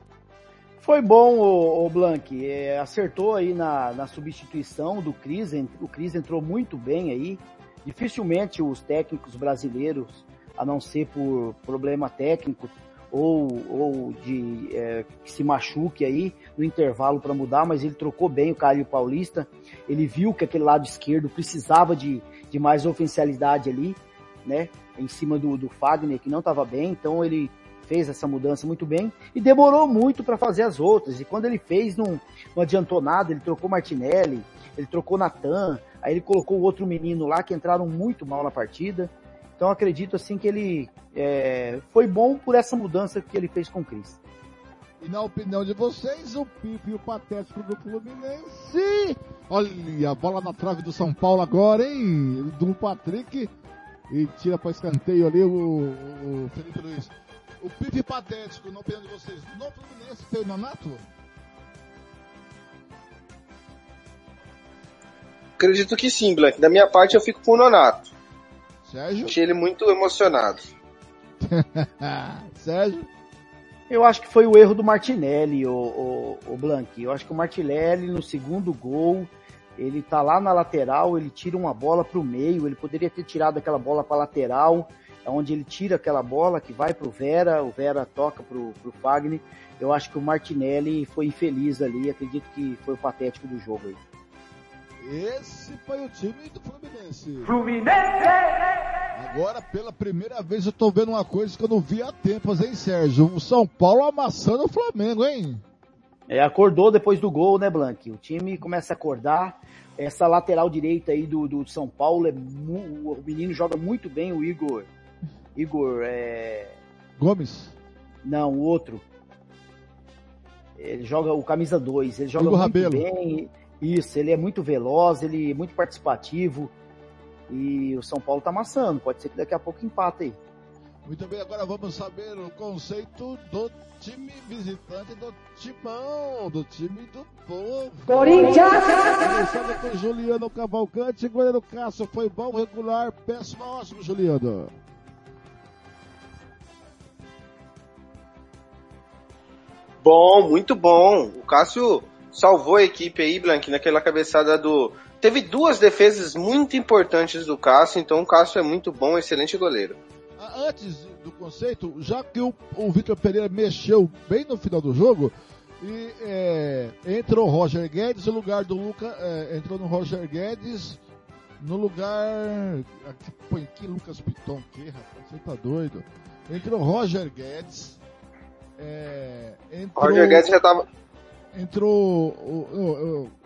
Foi bom o, o Blank, é, acertou aí na, na substituição do Cris, o Cris entrou muito bem aí. Dificilmente os técnicos brasileiros, a não ser por problema técnico, ou, ou de é, que se machuque aí no intervalo para mudar, mas ele trocou bem o Caio Paulista. Ele viu que aquele lado esquerdo precisava de, de mais oficialidade ali, né? Em cima do, do Fagner, que não estava bem, então ele fez essa mudança muito bem e demorou muito para fazer as outras. E quando ele fez, não, não adiantou nada. Ele trocou Martinelli, ele trocou Natan, aí ele colocou outro menino lá que entraram muito mal na partida. Então acredito assim que ele é, foi bom por essa mudança que ele fez com o Cris. E na opinião de vocês, o Pipe e o Patético do Fluminense. Olha, a bola na trave do São Paulo agora, hein? Do Patrick. E tira para escanteio ali o, o, Felipe Luiz. O Pipe Patético, na opinião de vocês, no Fluminense foi o Nonato? Acredito que sim, Blank. Da minha parte eu fico com o Nonato. Sérgio? Achei ele muito emocionado. Sérgio? Eu acho que foi o erro do Martinelli, o, o, o Blank. Eu acho que o Martinelli, no segundo gol, ele tá lá na lateral, ele tira uma bola pro meio, ele poderia ter tirado aquela bola pra lateral, onde ele tira aquela bola que vai pro Vera, o Vera toca pro, pro Fagner. Eu acho que o Martinelli foi infeliz ali, acredito que foi o patético do jogo aí. Esse foi o time do Fluminense. Fluminense! Agora, pela primeira vez, eu tô vendo uma coisa que eu não vi há tempos, hein, Sérgio? O São Paulo amassando o Flamengo, hein? É, acordou depois do gol, né, Blank? O time começa a acordar. Essa lateral direita aí do, do São Paulo, é o menino joga muito bem, o Igor. Igor, é... Gomes? Não, o outro. Ele joga o camisa 2, ele joga Igor muito Rabelo. bem. Isso, ele é muito veloz, ele é muito participativo. E o São Paulo tá amassando. Pode ser que daqui a pouco empata aí. Muito bem, agora vamos saber o conceito do time visitante do Timão, do time do povo. Corinthians! Começando com Juliano Cavalcante, goleiro Cássio foi bom, regular, péssimo, ótimo, Juliano. Bom, muito bom. O Cássio salvou a equipe aí, Blank, naquela cabeçada do. Teve duas defesas muito importantes do Cássio, então o Cássio é muito bom, excelente goleiro. Ah, antes do conceito, já que o, o Vitor Pereira mexeu bem no final do jogo, e é, entrou o Roger Guedes no lugar do Luca, é, entrou no Roger Guedes No lugar. Aqui, põe aqui Lucas Piton, que rapaz, você tá doido? Entrou Roger Guedes. É, entrou, Roger Guedes já tava. Entrou. O, o,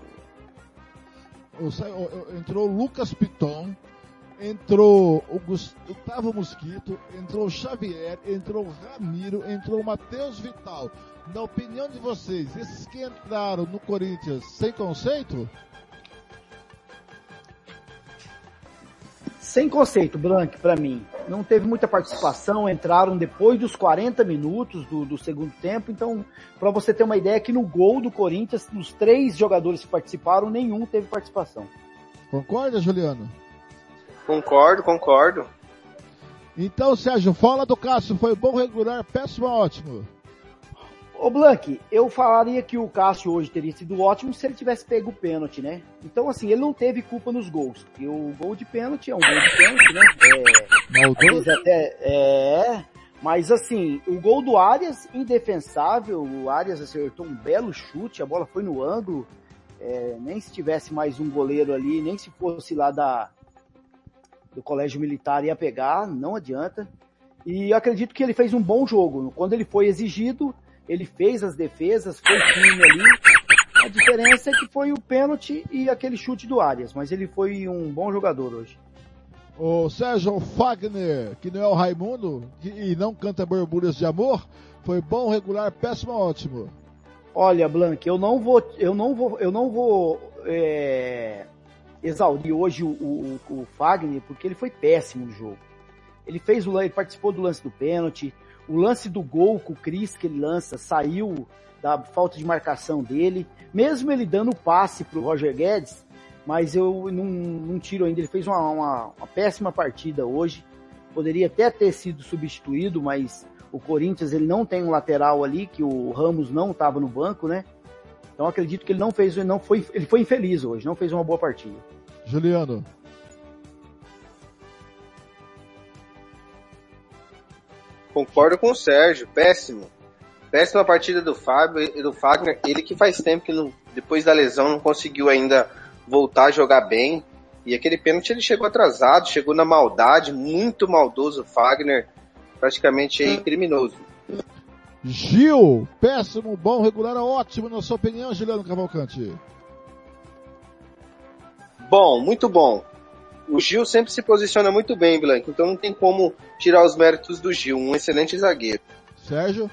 o, o, entrou Lucas Piton. Entrou o Gustavo Mosquito, entrou o Xavier, entrou o Ramiro, entrou o Matheus Vital. Na opinião de vocês, esses que entraram no Corinthians sem conceito? Sem conceito, Blank, para mim. Não teve muita participação, entraram depois dos 40 minutos do, do segundo tempo. Então, para você ter uma ideia, que no gol do Corinthians, dos três jogadores que participaram, nenhum teve participação. Concorda, Juliano? Concordo, concordo. Então, Sérgio, fala do Cássio. Foi bom, regular, péssimo, ótimo. Ô Blank, eu falaria que o Cássio hoje teria sido ótimo se ele tivesse pego o pênalti, né? Então, assim, ele não teve culpa nos gols. E o gol de pênalti é um gol de pênalti, né? É, até, é, mas assim, o gol do Arias, indefensável, o Arias acertou um belo chute, a bola foi no ângulo, é, nem se tivesse mais um goleiro ali, nem se fosse lá da, do colégio militar ia pegar, não adianta. E acredito que ele fez um bom jogo. Quando ele foi exigido, ele fez as defesas, foi firme ali. A diferença é que foi o pênalti e aquele chute do Arias, mas ele foi um bom jogador hoje. O Sérgio Fagner, que não é o Raimundo e não canta borbulhas de amor, foi bom, regular, péssimo, ótimo. Olha, Blanc, eu não vou, eu não vou, eu não vou é, exaurir hoje o, o, o, Fagner porque ele foi péssimo no jogo. Ele fez o, ele participou do lance do pênalti, o lance do gol com o Cris que ele lança saiu da falta de marcação dele. Mesmo ele dando o passe pro Roger Guedes, mas eu não, não tiro ainda. Ele fez uma, uma, uma, péssima partida hoje. Poderia até ter sido substituído, mas o Corinthians ele não tem um lateral ali, que o Ramos não estava no banco, né? Então acredito que ele não fez, não foi, ele foi infeliz hoje, não fez uma boa partida. Juliano. Concordo com o Sérgio, péssimo. Péssima partida do Fábio e do Fagner. Ele que faz tempo que não, depois da lesão não conseguiu ainda voltar a jogar bem. E aquele pênalti ele chegou atrasado, chegou na maldade, muito maldoso o Fagner, praticamente aí, criminoso. Gil, péssimo, bom, regular, ótimo, na sua opinião, Juliano Cavalcante? Bom, muito bom o Gil sempre se posiciona muito bem, Blanco, então não tem como tirar os méritos do Gil, um excelente zagueiro. Sérgio?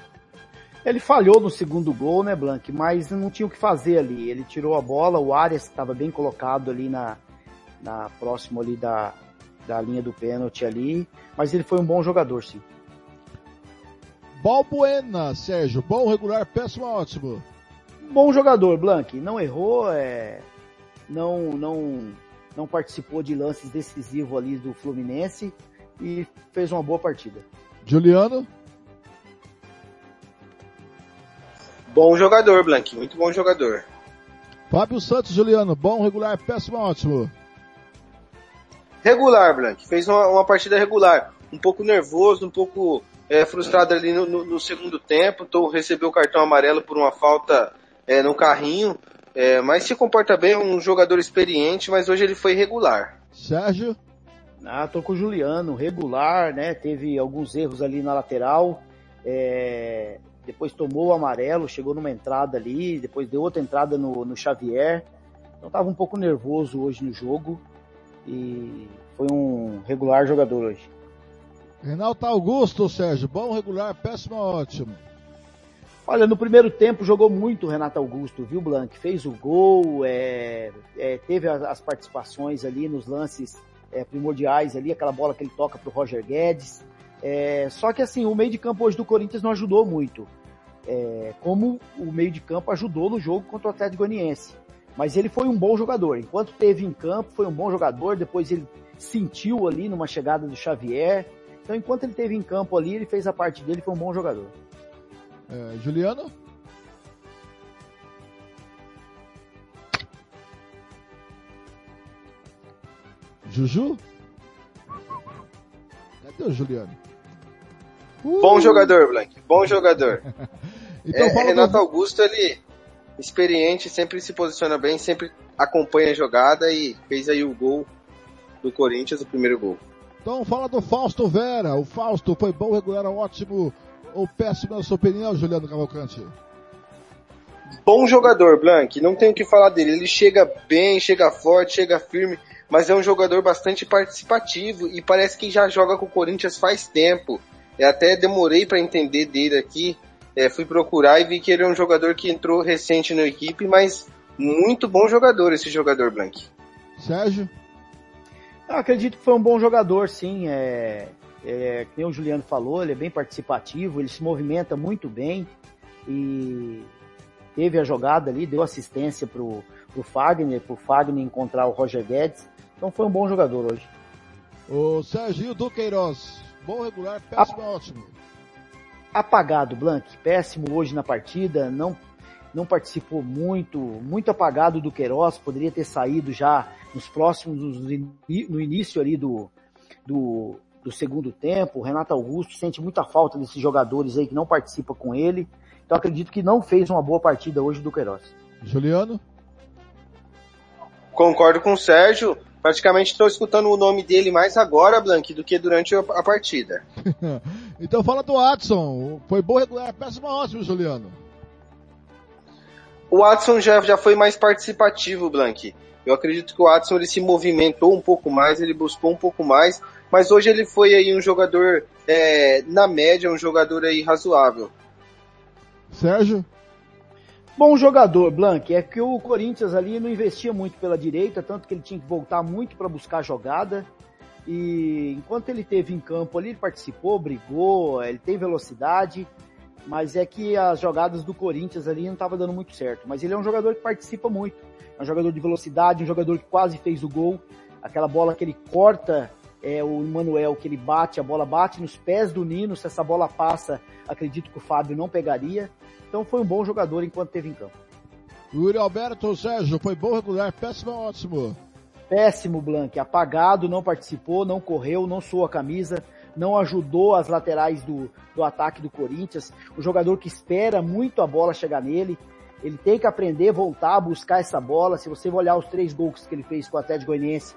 Ele falhou no segundo gol, né, Blank? Mas não tinha o que fazer ali. Ele tirou a bola, o Arias estava bem colocado ali na, na próximo ali da, da linha do pênalti ali, mas ele foi um bom jogador, sim. Balbuena, Sérgio, bom, regular, péssimo, ótimo. Bom jogador, Blank, não errou, é, não, não não participou de lances decisivos ali do Fluminense e fez uma boa partida. Juliano? Bom jogador, Blank, muito bom jogador. Fábio Santos, Juliano, bom, regular, péssimo, ótimo. Regular, Blank, fez uma, uma partida regular. Um pouco nervoso, um pouco é, frustrado ali no, no, no segundo tempo. Tô, recebeu o cartão amarelo por uma falta é, no carrinho. É, mas se comporta bem, um jogador experiente, mas hoje ele foi regular. Sérgio? Ah, tô com o Juliano, regular, né? Teve alguns erros ali na lateral. É... Depois tomou o amarelo, chegou numa entrada ali, depois deu outra entrada no, no Xavier. Então tava um pouco nervoso hoje no jogo. E foi um regular jogador hoje. Renato Augusto, Sérgio, bom regular, péssimo, ótimo. Olha, no primeiro tempo jogou muito o Renato Augusto, viu, Blanc? Fez o gol, é, é, teve as participações ali nos lances é, primordiais ali, aquela bola que ele toca pro Roger Guedes. É, só que assim, o meio de campo hoje do Corinthians não ajudou muito. É, como o meio de campo ajudou no jogo contra o Atlético Goianiense. Mas ele foi um bom jogador. Enquanto teve em campo, foi um bom jogador. Depois ele sentiu ali numa chegada do Xavier. Então, enquanto ele teve em campo ali, ele fez a parte dele, foi um bom jogador. É, Juliano? Juju? Cadê o Juliano? Uh! Bom jogador, Blank. Bom jogador. então, é, Renato do... Augusto, ele experiente, sempre se posiciona bem, sempre acompanha a jogada e fez aí o gol do Corinthians o primeiro gol. Então fala do Fausto Vera. O Fausto foi bom, regular, ótimo ou péssimo na sua opinião, Juliano Cavalcante? Bom jogador, Blank. Não tenho o que falar dele. Ele chega bem, chega forte, chega firme, mas é um jogador bastante participativo e parece que já joga com o Corinthians faz tempo. Eu até demorei para entender dele aqui. É, fui procurar e vi que ele é um jogador que entrou recente na equipe, mas muito bom jogador esse jogador, Blank. Sérgio? Eu acredito que foi um bom jogador, sim. É, é, como o Juliano falou, ele é bem participativo, ele se movimenta muito bem e teve a jogada ali, deu assistência pro, pro Fagner, pro Fagner encontrar o Roger Guedes. Então foi um bom jogador hoje. O Serginho Duqueiroz, bom regular, péssimo, a... ótimo. Apagado, Blank, péssimo hoje na partida, não não participou muito, muito apagado do Queiroz, poderia ter saído já nos próximos, no início ali do, do, do segundo tempo. O Renato Augusto sente muita falta desses jogadores aí que não participam com ele. Então acredito que não fez uma boa partida hoje do Queiroz. Juliano? Concordo com o Sérgio. Praticamente estou escutando o nome dele mais agora, Blank, do que durante a partida. então fala do Watson. Foi bom regular, péssimo ótimo, Juliano. O Watson já, já foi mais participativo, Blank. Eu acredito que o Watson ele se movimentou um pouco mais, ele buscou um pouco mais, mas hoje ele foi aí um jogador é, na média, um jogador aí razoável. Sérgio? Bom jogador, Blank. É que o Corinthians ali não investia muito pela direita, tanto que ele tinha que voltar muito para buscar a jogada. E enquanto ele teve em campo ali, ele participou, brigou, ele tem velocidade mas é que as jogadas do Corinthians ali não estavam dando muito certo. Mas ele é um jogador que participa muito. É um jogador de velocidade, um jogador que quase fez o gol. Aquela bola que ele corta, é, o Manuel que ele bate, a bola bate nos pés do Nino. Se essa bola passa, acredito que o Fábio não pegaria. Então foi um bom jogador enquanto teve em campo. Yuri Alberto Sérgio, foi bom regular, péssimo ótimo. Péssimo, Blank. Apagado, não participou, não correu, não suou a camisa não ajudou as laterais do, do ataque do Corinthians. O jogador que espera muito a bola chegar nele. Ele tem que aprender, voltar buscar essa bola. Se você olhar os três gols que ele fez com o Atlético Goianiense,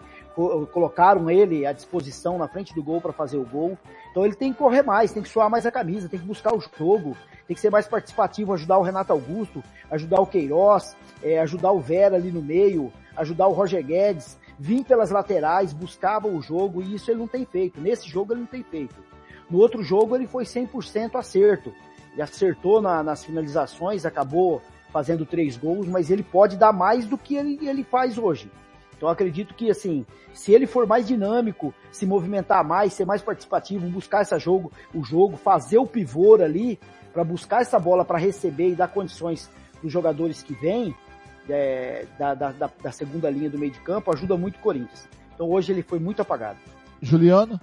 colocaram ele à disposição na frente do gol para fazer o gol. Então ele tem que correr mais, tem que suar mais a camisa, tem que buscar o jogo, tem que ser mais participativo, ajudar o Renato Augusto, ajudar o Queiroz, é, ajudar o Vera ali no meio, ajudar o Roger Guedes vir pelas laterais, buscava o jogo e isso ele não tem feito. Nesse jogo ele não tem feito. No outro jogo ele foi 100% acerto. Ele acertou na, nas finalizações, acabou fazendo três gols, mas ele pode dar mais do que ele, ele faz hoje. Então acredito que assim, se ele for mais dinâmico, se movimentar mais, ser mais participativo, buscar esse jogo, o jogo, fazer o pivô ali para buscar essa bola para receber e dar condições para os jogadores que vêm, é, da, da, da, segunda linha do meio de campo ajuda muito o Corinthians. Então hoje ele foi muito apagado. Juliano?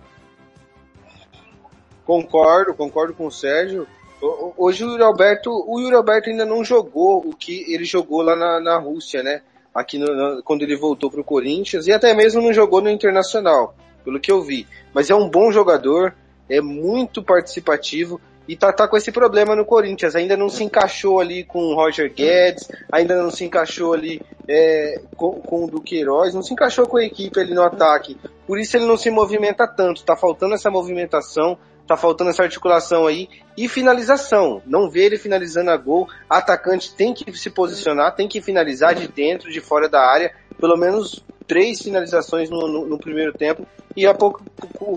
Concordo, concordo com o Sérgio. Hoje o Yuri Alberto, o Yuri Alberto ainda não jogou o que ele jogou lá na, na Rússia, né? Aqui no, quando ele voltou para o Corinthians e até mesmo não jogou no Internacional, pelo que eu vi. Mas é um bom jogador, é muito participativo e tá, tá com esse problema no Corinthians. Ainda não se encaixou ali com o Roger Guedes, ainda não se encaixou ali é, com, com o Duqueiroz, não se encaixou com a equipe ali no ataque. Por isso ele não se movimenta tanto. Tá faltando essa movimentação, tá faltando essa articulação aí e finalização. Não vê ele finalizando a gol. Atacante tem que se posicionar, tem que finalizar de dentro, de fora da área. Pelo menos três finalizações no, no, no primeiro tempo e há pouco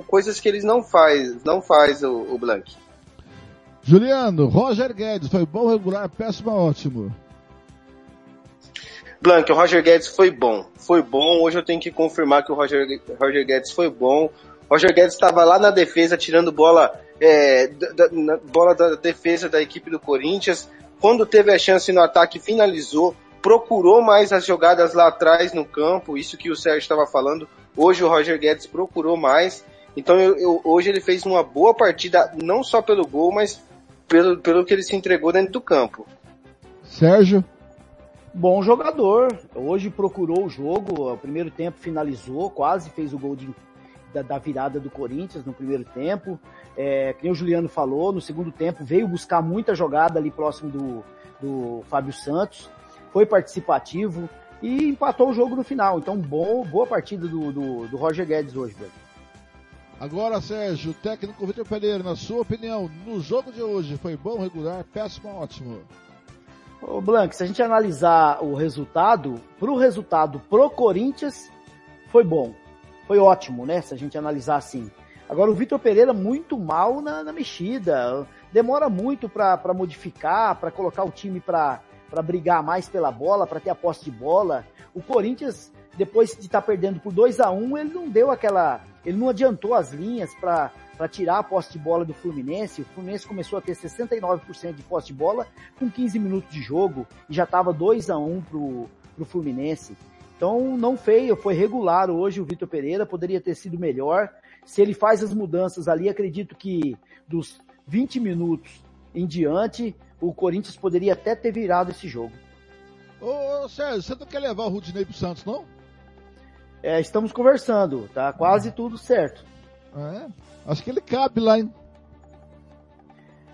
coisas que eles não faz, não faz o, o Blank. Juliano, Roger Guedes, foi bom, regular, péssimo, ótimo. Blank, o Roger Guedes foi bom. Foi bom. Hoje eu tenho que confirmar que o Roger, Roger Guedes foi bom. Roger Guedes estava lá na defesa, tirando bola, é, da, na, bola da defesa da equipe do Corinthians. Quando teve a chance no ataque, finalizou. Procurou mais as jogadas lá atrás no campo. Isso que o Sérgio estava falando. Hoje o Roger Guedes procurou mais. Então eu, eu, hoje ele fez uma boa partida, não só pelo gol, mas pelo, pelo que ele se entregou dentro do campo. Sérgio? Bom jogador. Hoje procurou o jogo. O primeiro tempo finalizou, quase fez o gol de, da, da, virada do Corinthians no primeiro tempo. É, que o Juliano falou, no segundo tempo veio buscar muita jogada ali próximo do, do Fábio Santos. Foi participativo. e empatou o jogo no final. Então, bom, boa partida do, do, do Roger Guedes hoje, Blank. Agora, Sérgio, técnico Vitor Pereira, na sua opinião, no jogo de hoje, foi bom, regular, péssimo, ótimo? Ô Blank, se a gente analisar o resultado, pro resultado pro Corinthians, foi bom. Foi ótimo, né? Se a gente analisar assim. Agora o Vitor Pereira muito mal na, na mexida. Demora muito para modificar, para colocar o time para brigar mais pela bola, para ter a posse de bola. O Corinthians, depois de estar tá perdendo por 2 a 1 um, ele não deu aquela. Ele não adiantou as linhas para tirar a posse de bola do Fluminense. O Fluminense começou a ter 69% de posse de bola com 15 minutos de jogo e já estava 2 a 1 um pro, pro Fluminense. Então não feio, foi regular hoje o Vitor Pereira, poderia ter sido melhor. Se ele faz as mudanças ali, acredito que dos 20 minutos em diante, o Corinthians poderia até ter virado esse jogo. Ô, ô Sérgio, você não quer levar o Rudinei pro Santos, não? É, estamos conversando, tá quase tudo certo. É, acho que ele cabe lá, hein?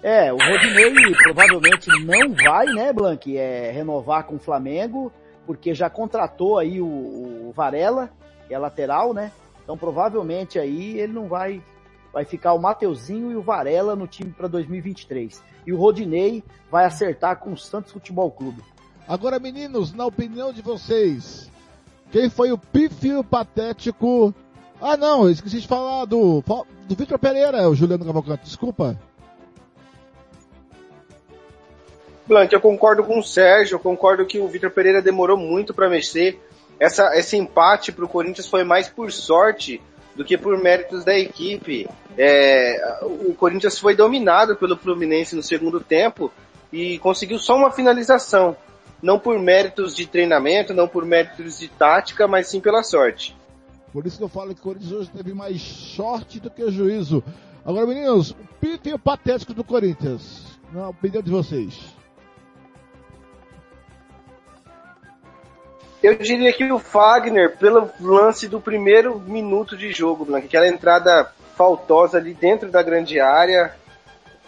É, o Rodinei provavelmente não vai, né, Blank, é, renovar com o Flamengo, porque já contratou aí o, o Varela, que é lateral, né? Então provavelmente aí ele não vai vai ficar o Mateuzinho e o Varela no time para 2023. E o Rodinei vai acertar com o Santos Futebol Clube. Agora, meninos, na opinião de vocês, quem foi o pífio patético? Ah, não, esqueci de falar do, do Vitor Pereira, o Juliano Cavalcante, desculpa. Blank, eu concordo com o Sérgio, eu concordo que o Vitor Pereira demorou muito para mexer essa, esse empate para o Corinthians foi mais por sorte do que por méritos da equipe. É, o Corinthians foi dominado pelo Fluminense no segundo tempo e conseguiu só uma finalização. Não por méritos de treinamento, não por méritos de tática, mas sim pela sorte. Por isso que eu falo que o Corinthians hoje teve mais sorte do que juízo. Agora, meninos, o pito patético do Corinthians. Na opinião de vocês. Eu diria que o Fagner, pelo lance do primeiro minuto de jogo, Blanca, aquela entrada faltosa ali dentro da grande área,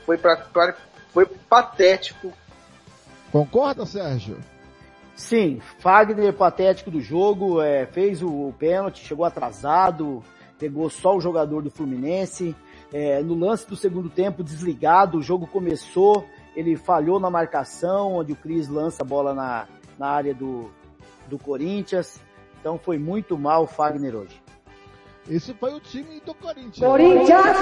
foi, pra, pra, foi patético. Concorda, Sérgio? Sim, Fagner patético do jogo, é, fez o, o pênalti, chegou atrasado, pegou só o jogador do Fluminense. É, no lance do segundo tempo, desligado, o jogo começou, ele falhou na marcação, onde o Cris lança a bola na, na área do, do Corinthians. Então foi muito mal o Fagner hoje. Esse foi o time do Corinthians. Corinthians!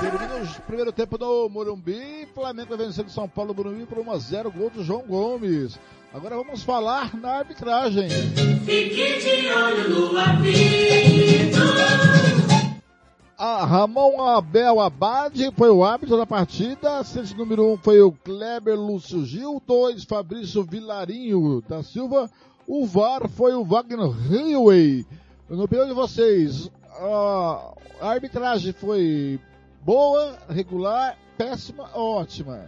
Termina o primeiro tempo do Morumbi. Flamengo vencendo São Paulo Morumbi por 1x0. Gol do João Gomes. Agora vamos falar na arbitragem. Fique de olho no apito. A Ramon Abel Abade foi o árbitro da partida. Assistente número 1 um foi o Kleber Lúcio Gil. 2, Fabrício Vilarinho da Silva. O VAR foi o Wagner Railway. Na opinião de vocês, a arbitragem foi boa, regular, péssima ótima?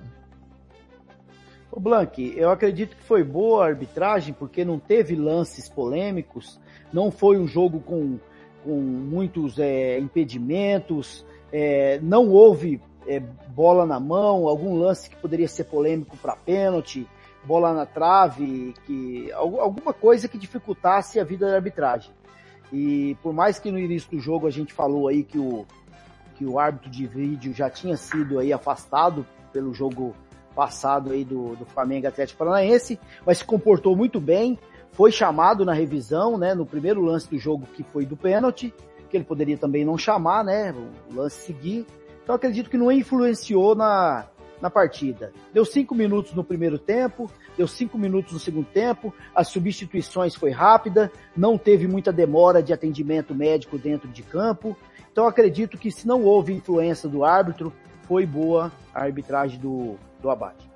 O Blank, eu acredito que foi boa a arbitragem porque não teve lances polêmicos, não foi um jogo com, com muitos é, impedimentos, é, não houve é, bola na mão, algum lance que poderia ser polêmico para pênalti, bola na trave, que alguma coisa que dificultasse a vida da arbitragem. E por mais que no início do jogo a gente falou aí que o, que o árbitro de vídeo já tinha sido aí afastado pelo jogo passado aí do, do Flamengo Atlético Paranaense, mas se comportou muito bem, foi chamado na revisão, né, no primeiro lance do jogo que foi do pênalti, que ele poderia também não chamar, né, o lance seguir. Então acredito que não influenciou na, na partida. Deu cinco minutos no primeiro tempo, deu cinco minutos no segundo tempo, as substituições foi rápida, não teve muita demora de atendimento médico dentro de campo. Então acredito que se não houve influência do árbitro, foi boa a arbitragem do, do abate.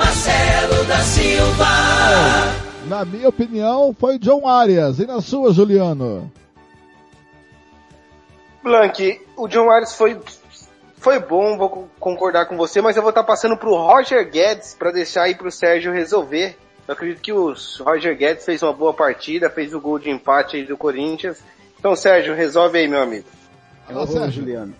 Marcelo da Silva. Na minha opinião, foi John Arias. E na sua, Juliano? Blank, o John Arias foi, foi bom, vou concordar com você, mas eu vou estar passando pro Roger Guedes para deixar aí pro Sérgio resolver. Eu acredito que o Roger Guedes fez uma boa partida, fez o gol de empate aí do Corinthians. Então, Sérgio, resolve aí, meu amigo. Eu vou, Juliano.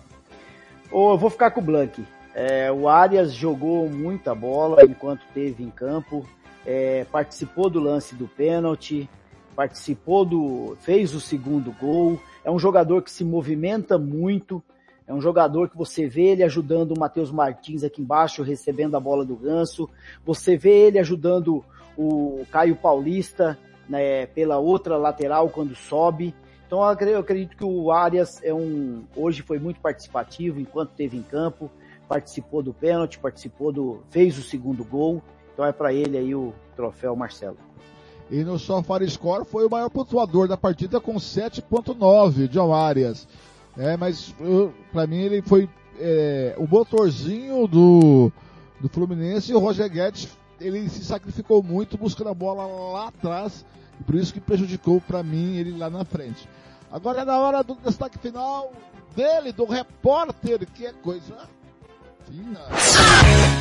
Ou eu vou ficar com o Blank. É, o Arias jogou muita bola enquanto teve em campo, é, participou do lance do pênalti, participou do, fez o segundo gol. É um jogador que se movimenta muito. É um jogador que você vê ele ajudando o Matheus Martins aqui embaixo, recebendo a bola do ganso. Você vê ele ajudando o Caio Paulista né, pela outra lateral quando sobe. Então eu acredito que o Arias é um, hoje foi muito participativo enquanto esteve em campo participou do pênalti, participou do, fez o segundo gol. Então é para ele aí o troféu Marcelo. E no SofaScore foi o maior pontuador da partida com 7.9, John Arias. É, mas para mim ele foi é, o motorzinho do, do Fluminense e o Roger Guedes ele se sacrificou muito buscando a bola lá atrás e por isso que prejudicou para mim ele lá na frente. Agora é na hora do destaque final dele, do repórter, que é coisa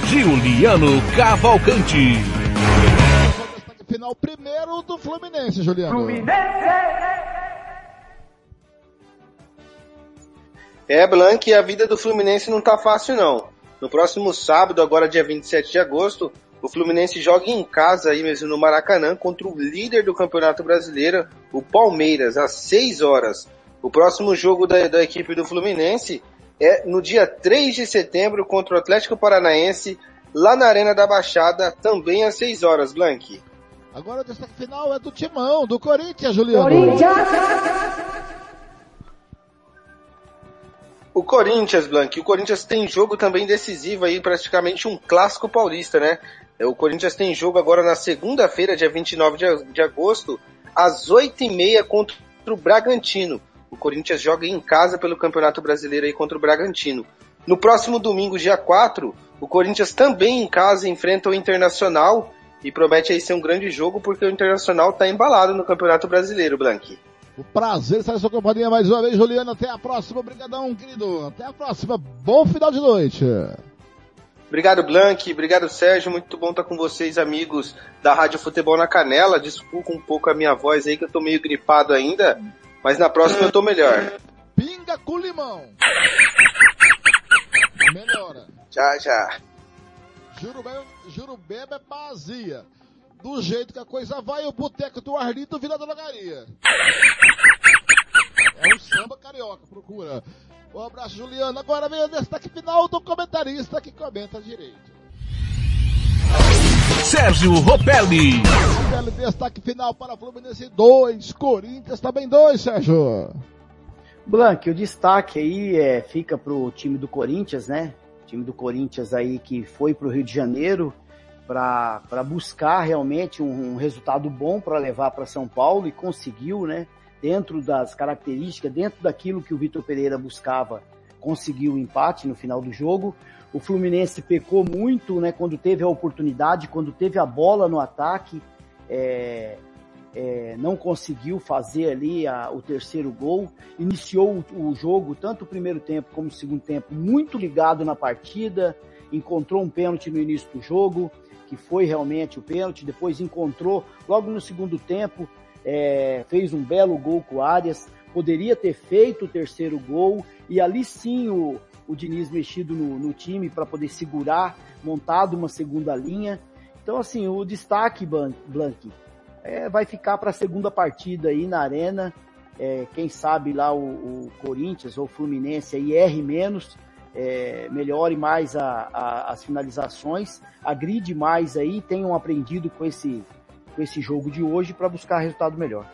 Juliano Cavalcante. Final primeiro do Fluminense, Juliano. Fluminense! É, Blank, a vida do Fluminense não tá fácil não. No próximo sábado, agora dia 27 de agosto, o Fluminense joga em casa aí mesmo no Maracanã contra o líder do Campeonato Brasileiro, o Palmeiras, às 6 horas. O próximo jogo da, da equipe do Fluminense é no dia 3 de setembro contra o Atlético Paranaense, lá na Arena da Baixada, também às 6 horas, Blank. Agora o destaque final é do Timão, do Corinthians, Juliano. Corinthians! O Corinthians, Blank, o Corinthians tem jogo também decisivo aí, praticamente um clássico paulista, né? É, o Corinthians tem jogo agora na segunda-feira, dia 29 de agosto, às 8h30 contra o Bragantino. O Corinthians joga em casa pelo Campeonato Brasileiro aí contra o Bragantino. No próximo domingo, dia 4, o Corinthians também em casa enfrenta o Internacional e promete aí ser um grande jogo porque o Internacional está embalado no Campeonato Brasileiro, Blanqui. O prazer estar na sua companhia mais uma vez, Juliano. Até a próxima. Obrigadão, querido. Até a próxima. Bom final de noite. Obrigado, Blank. Obrigado, Sérgio. Muito bom estar com vocês, amigos da Rádio Futebol na Canela. Desculpa um pouco a minha voz aí, que eu tô meio gripado ainda. Mas na próxima eu tô melhor. Pinga com limão. Melhora. Já, já. Jurubeba é vazia. Do jeito que a coisa vai, o boteco do Arlito vira delegaria. É o samba carioca, procura. Um abraço, Juliano. Agora vem o destaque final do comentarista que comenta direito. Sérgio Ropelli. Destaque final para Fluminense 2, Corinthians também 2, Sérgio. Blank, o destaque aí é, fica pro time do Corinthians, né? O time do Corinthians aí que foi pro Rio de Janeiro para buscar realmente um, um resultado bom para levar para São Paulo e conseguiu, né? Dentro das características, dentro daquilo que o Vitor Pereira buscava, conseguiu o empate no final do jogo. O Fluminense pecou muito, né, quando teve a oportunidade, quando teve a bola no ataque, é, é, não conseguiu fazer ali a, o terceiro gol. Iniciou o, o, jogo, tanto o primeiro tempo como o segundo tempo, muito ligado na partida. Encontrou um pênalti no início do jogo, que foi realmente o pênalti. Depois encontrou, logo no segundo tempo, é, fez um belo gol com o Arias. Poderia ter feito o terceiro gol e ali sim o, o Diniz mexido no, no time para poder segurar, montado uma segunda linha. Então, assim, o destaque, Blank, é, vai ficar para a segunda partida aí na Arena. É, quem sabe lá o, o, Corinthians ou o Fluminense aí erre menos, é, melhore mais a, a, as finalizações, agride mais aí, tenham aprendido com esse, com esse jogo de hoje para buscar resultado melhor.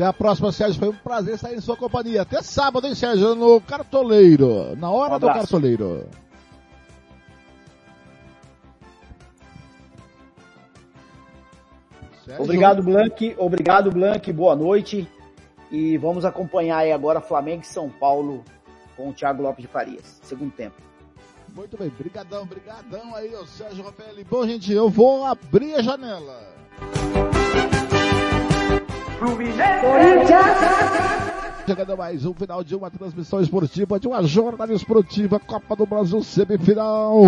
Até a próxima, Sérgio. Foi um prazer estar em sua companhia. Até sábado, hein, Sérgio? No Cartoleiro. Na hora um do Cartoleiro. Sérgio. Obrigado, Blank. Obrigado, Blank. Boa noite. E vamos acompanhar aí agora Flamengo e São Paulo com o Thiago Lopes de Farias. Segundo tempo. Muito bem, brigadão, brigadão aí, o Sérgio Rafael. Bom, gente, eu vou abrir a janela. Chegando mais um final de uma transmissão esportiva, de uma jornada esportiva, Copa do Brasil semifinal.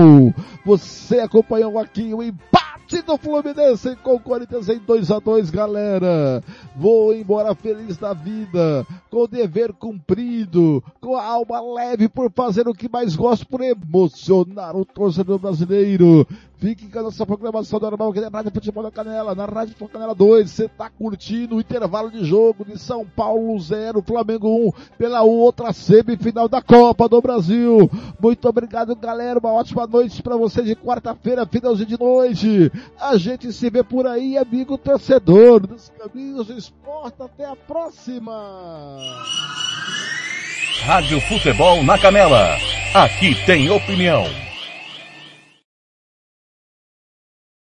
Você acompanhou aqui o empate do Fluminense com o Corinthians em 2 a 2 galera. Vou embora feliz da vida, com o dever cumprido, com a alma leve por fazer o que mais gosto, por emocionar o torcedor brasileiro. Fique com a nossa programação normal aqui na Rádio Futebol da Canela, na Rádio Futebol Canela 2. Você tá curtindo o intervalo de jogo de São Paulo 0, Flamengo 1, pela outra semifinal da Copa do Brasil. Muito obrigado, galera. Uma ótima noite para você de quarta-feira, finalzinho de noite. A gente se vê por aí, amigo torcedor dos caminhos do esporte. Até a próxima. Rádio Futebol na Canela. Aqui tem opinião.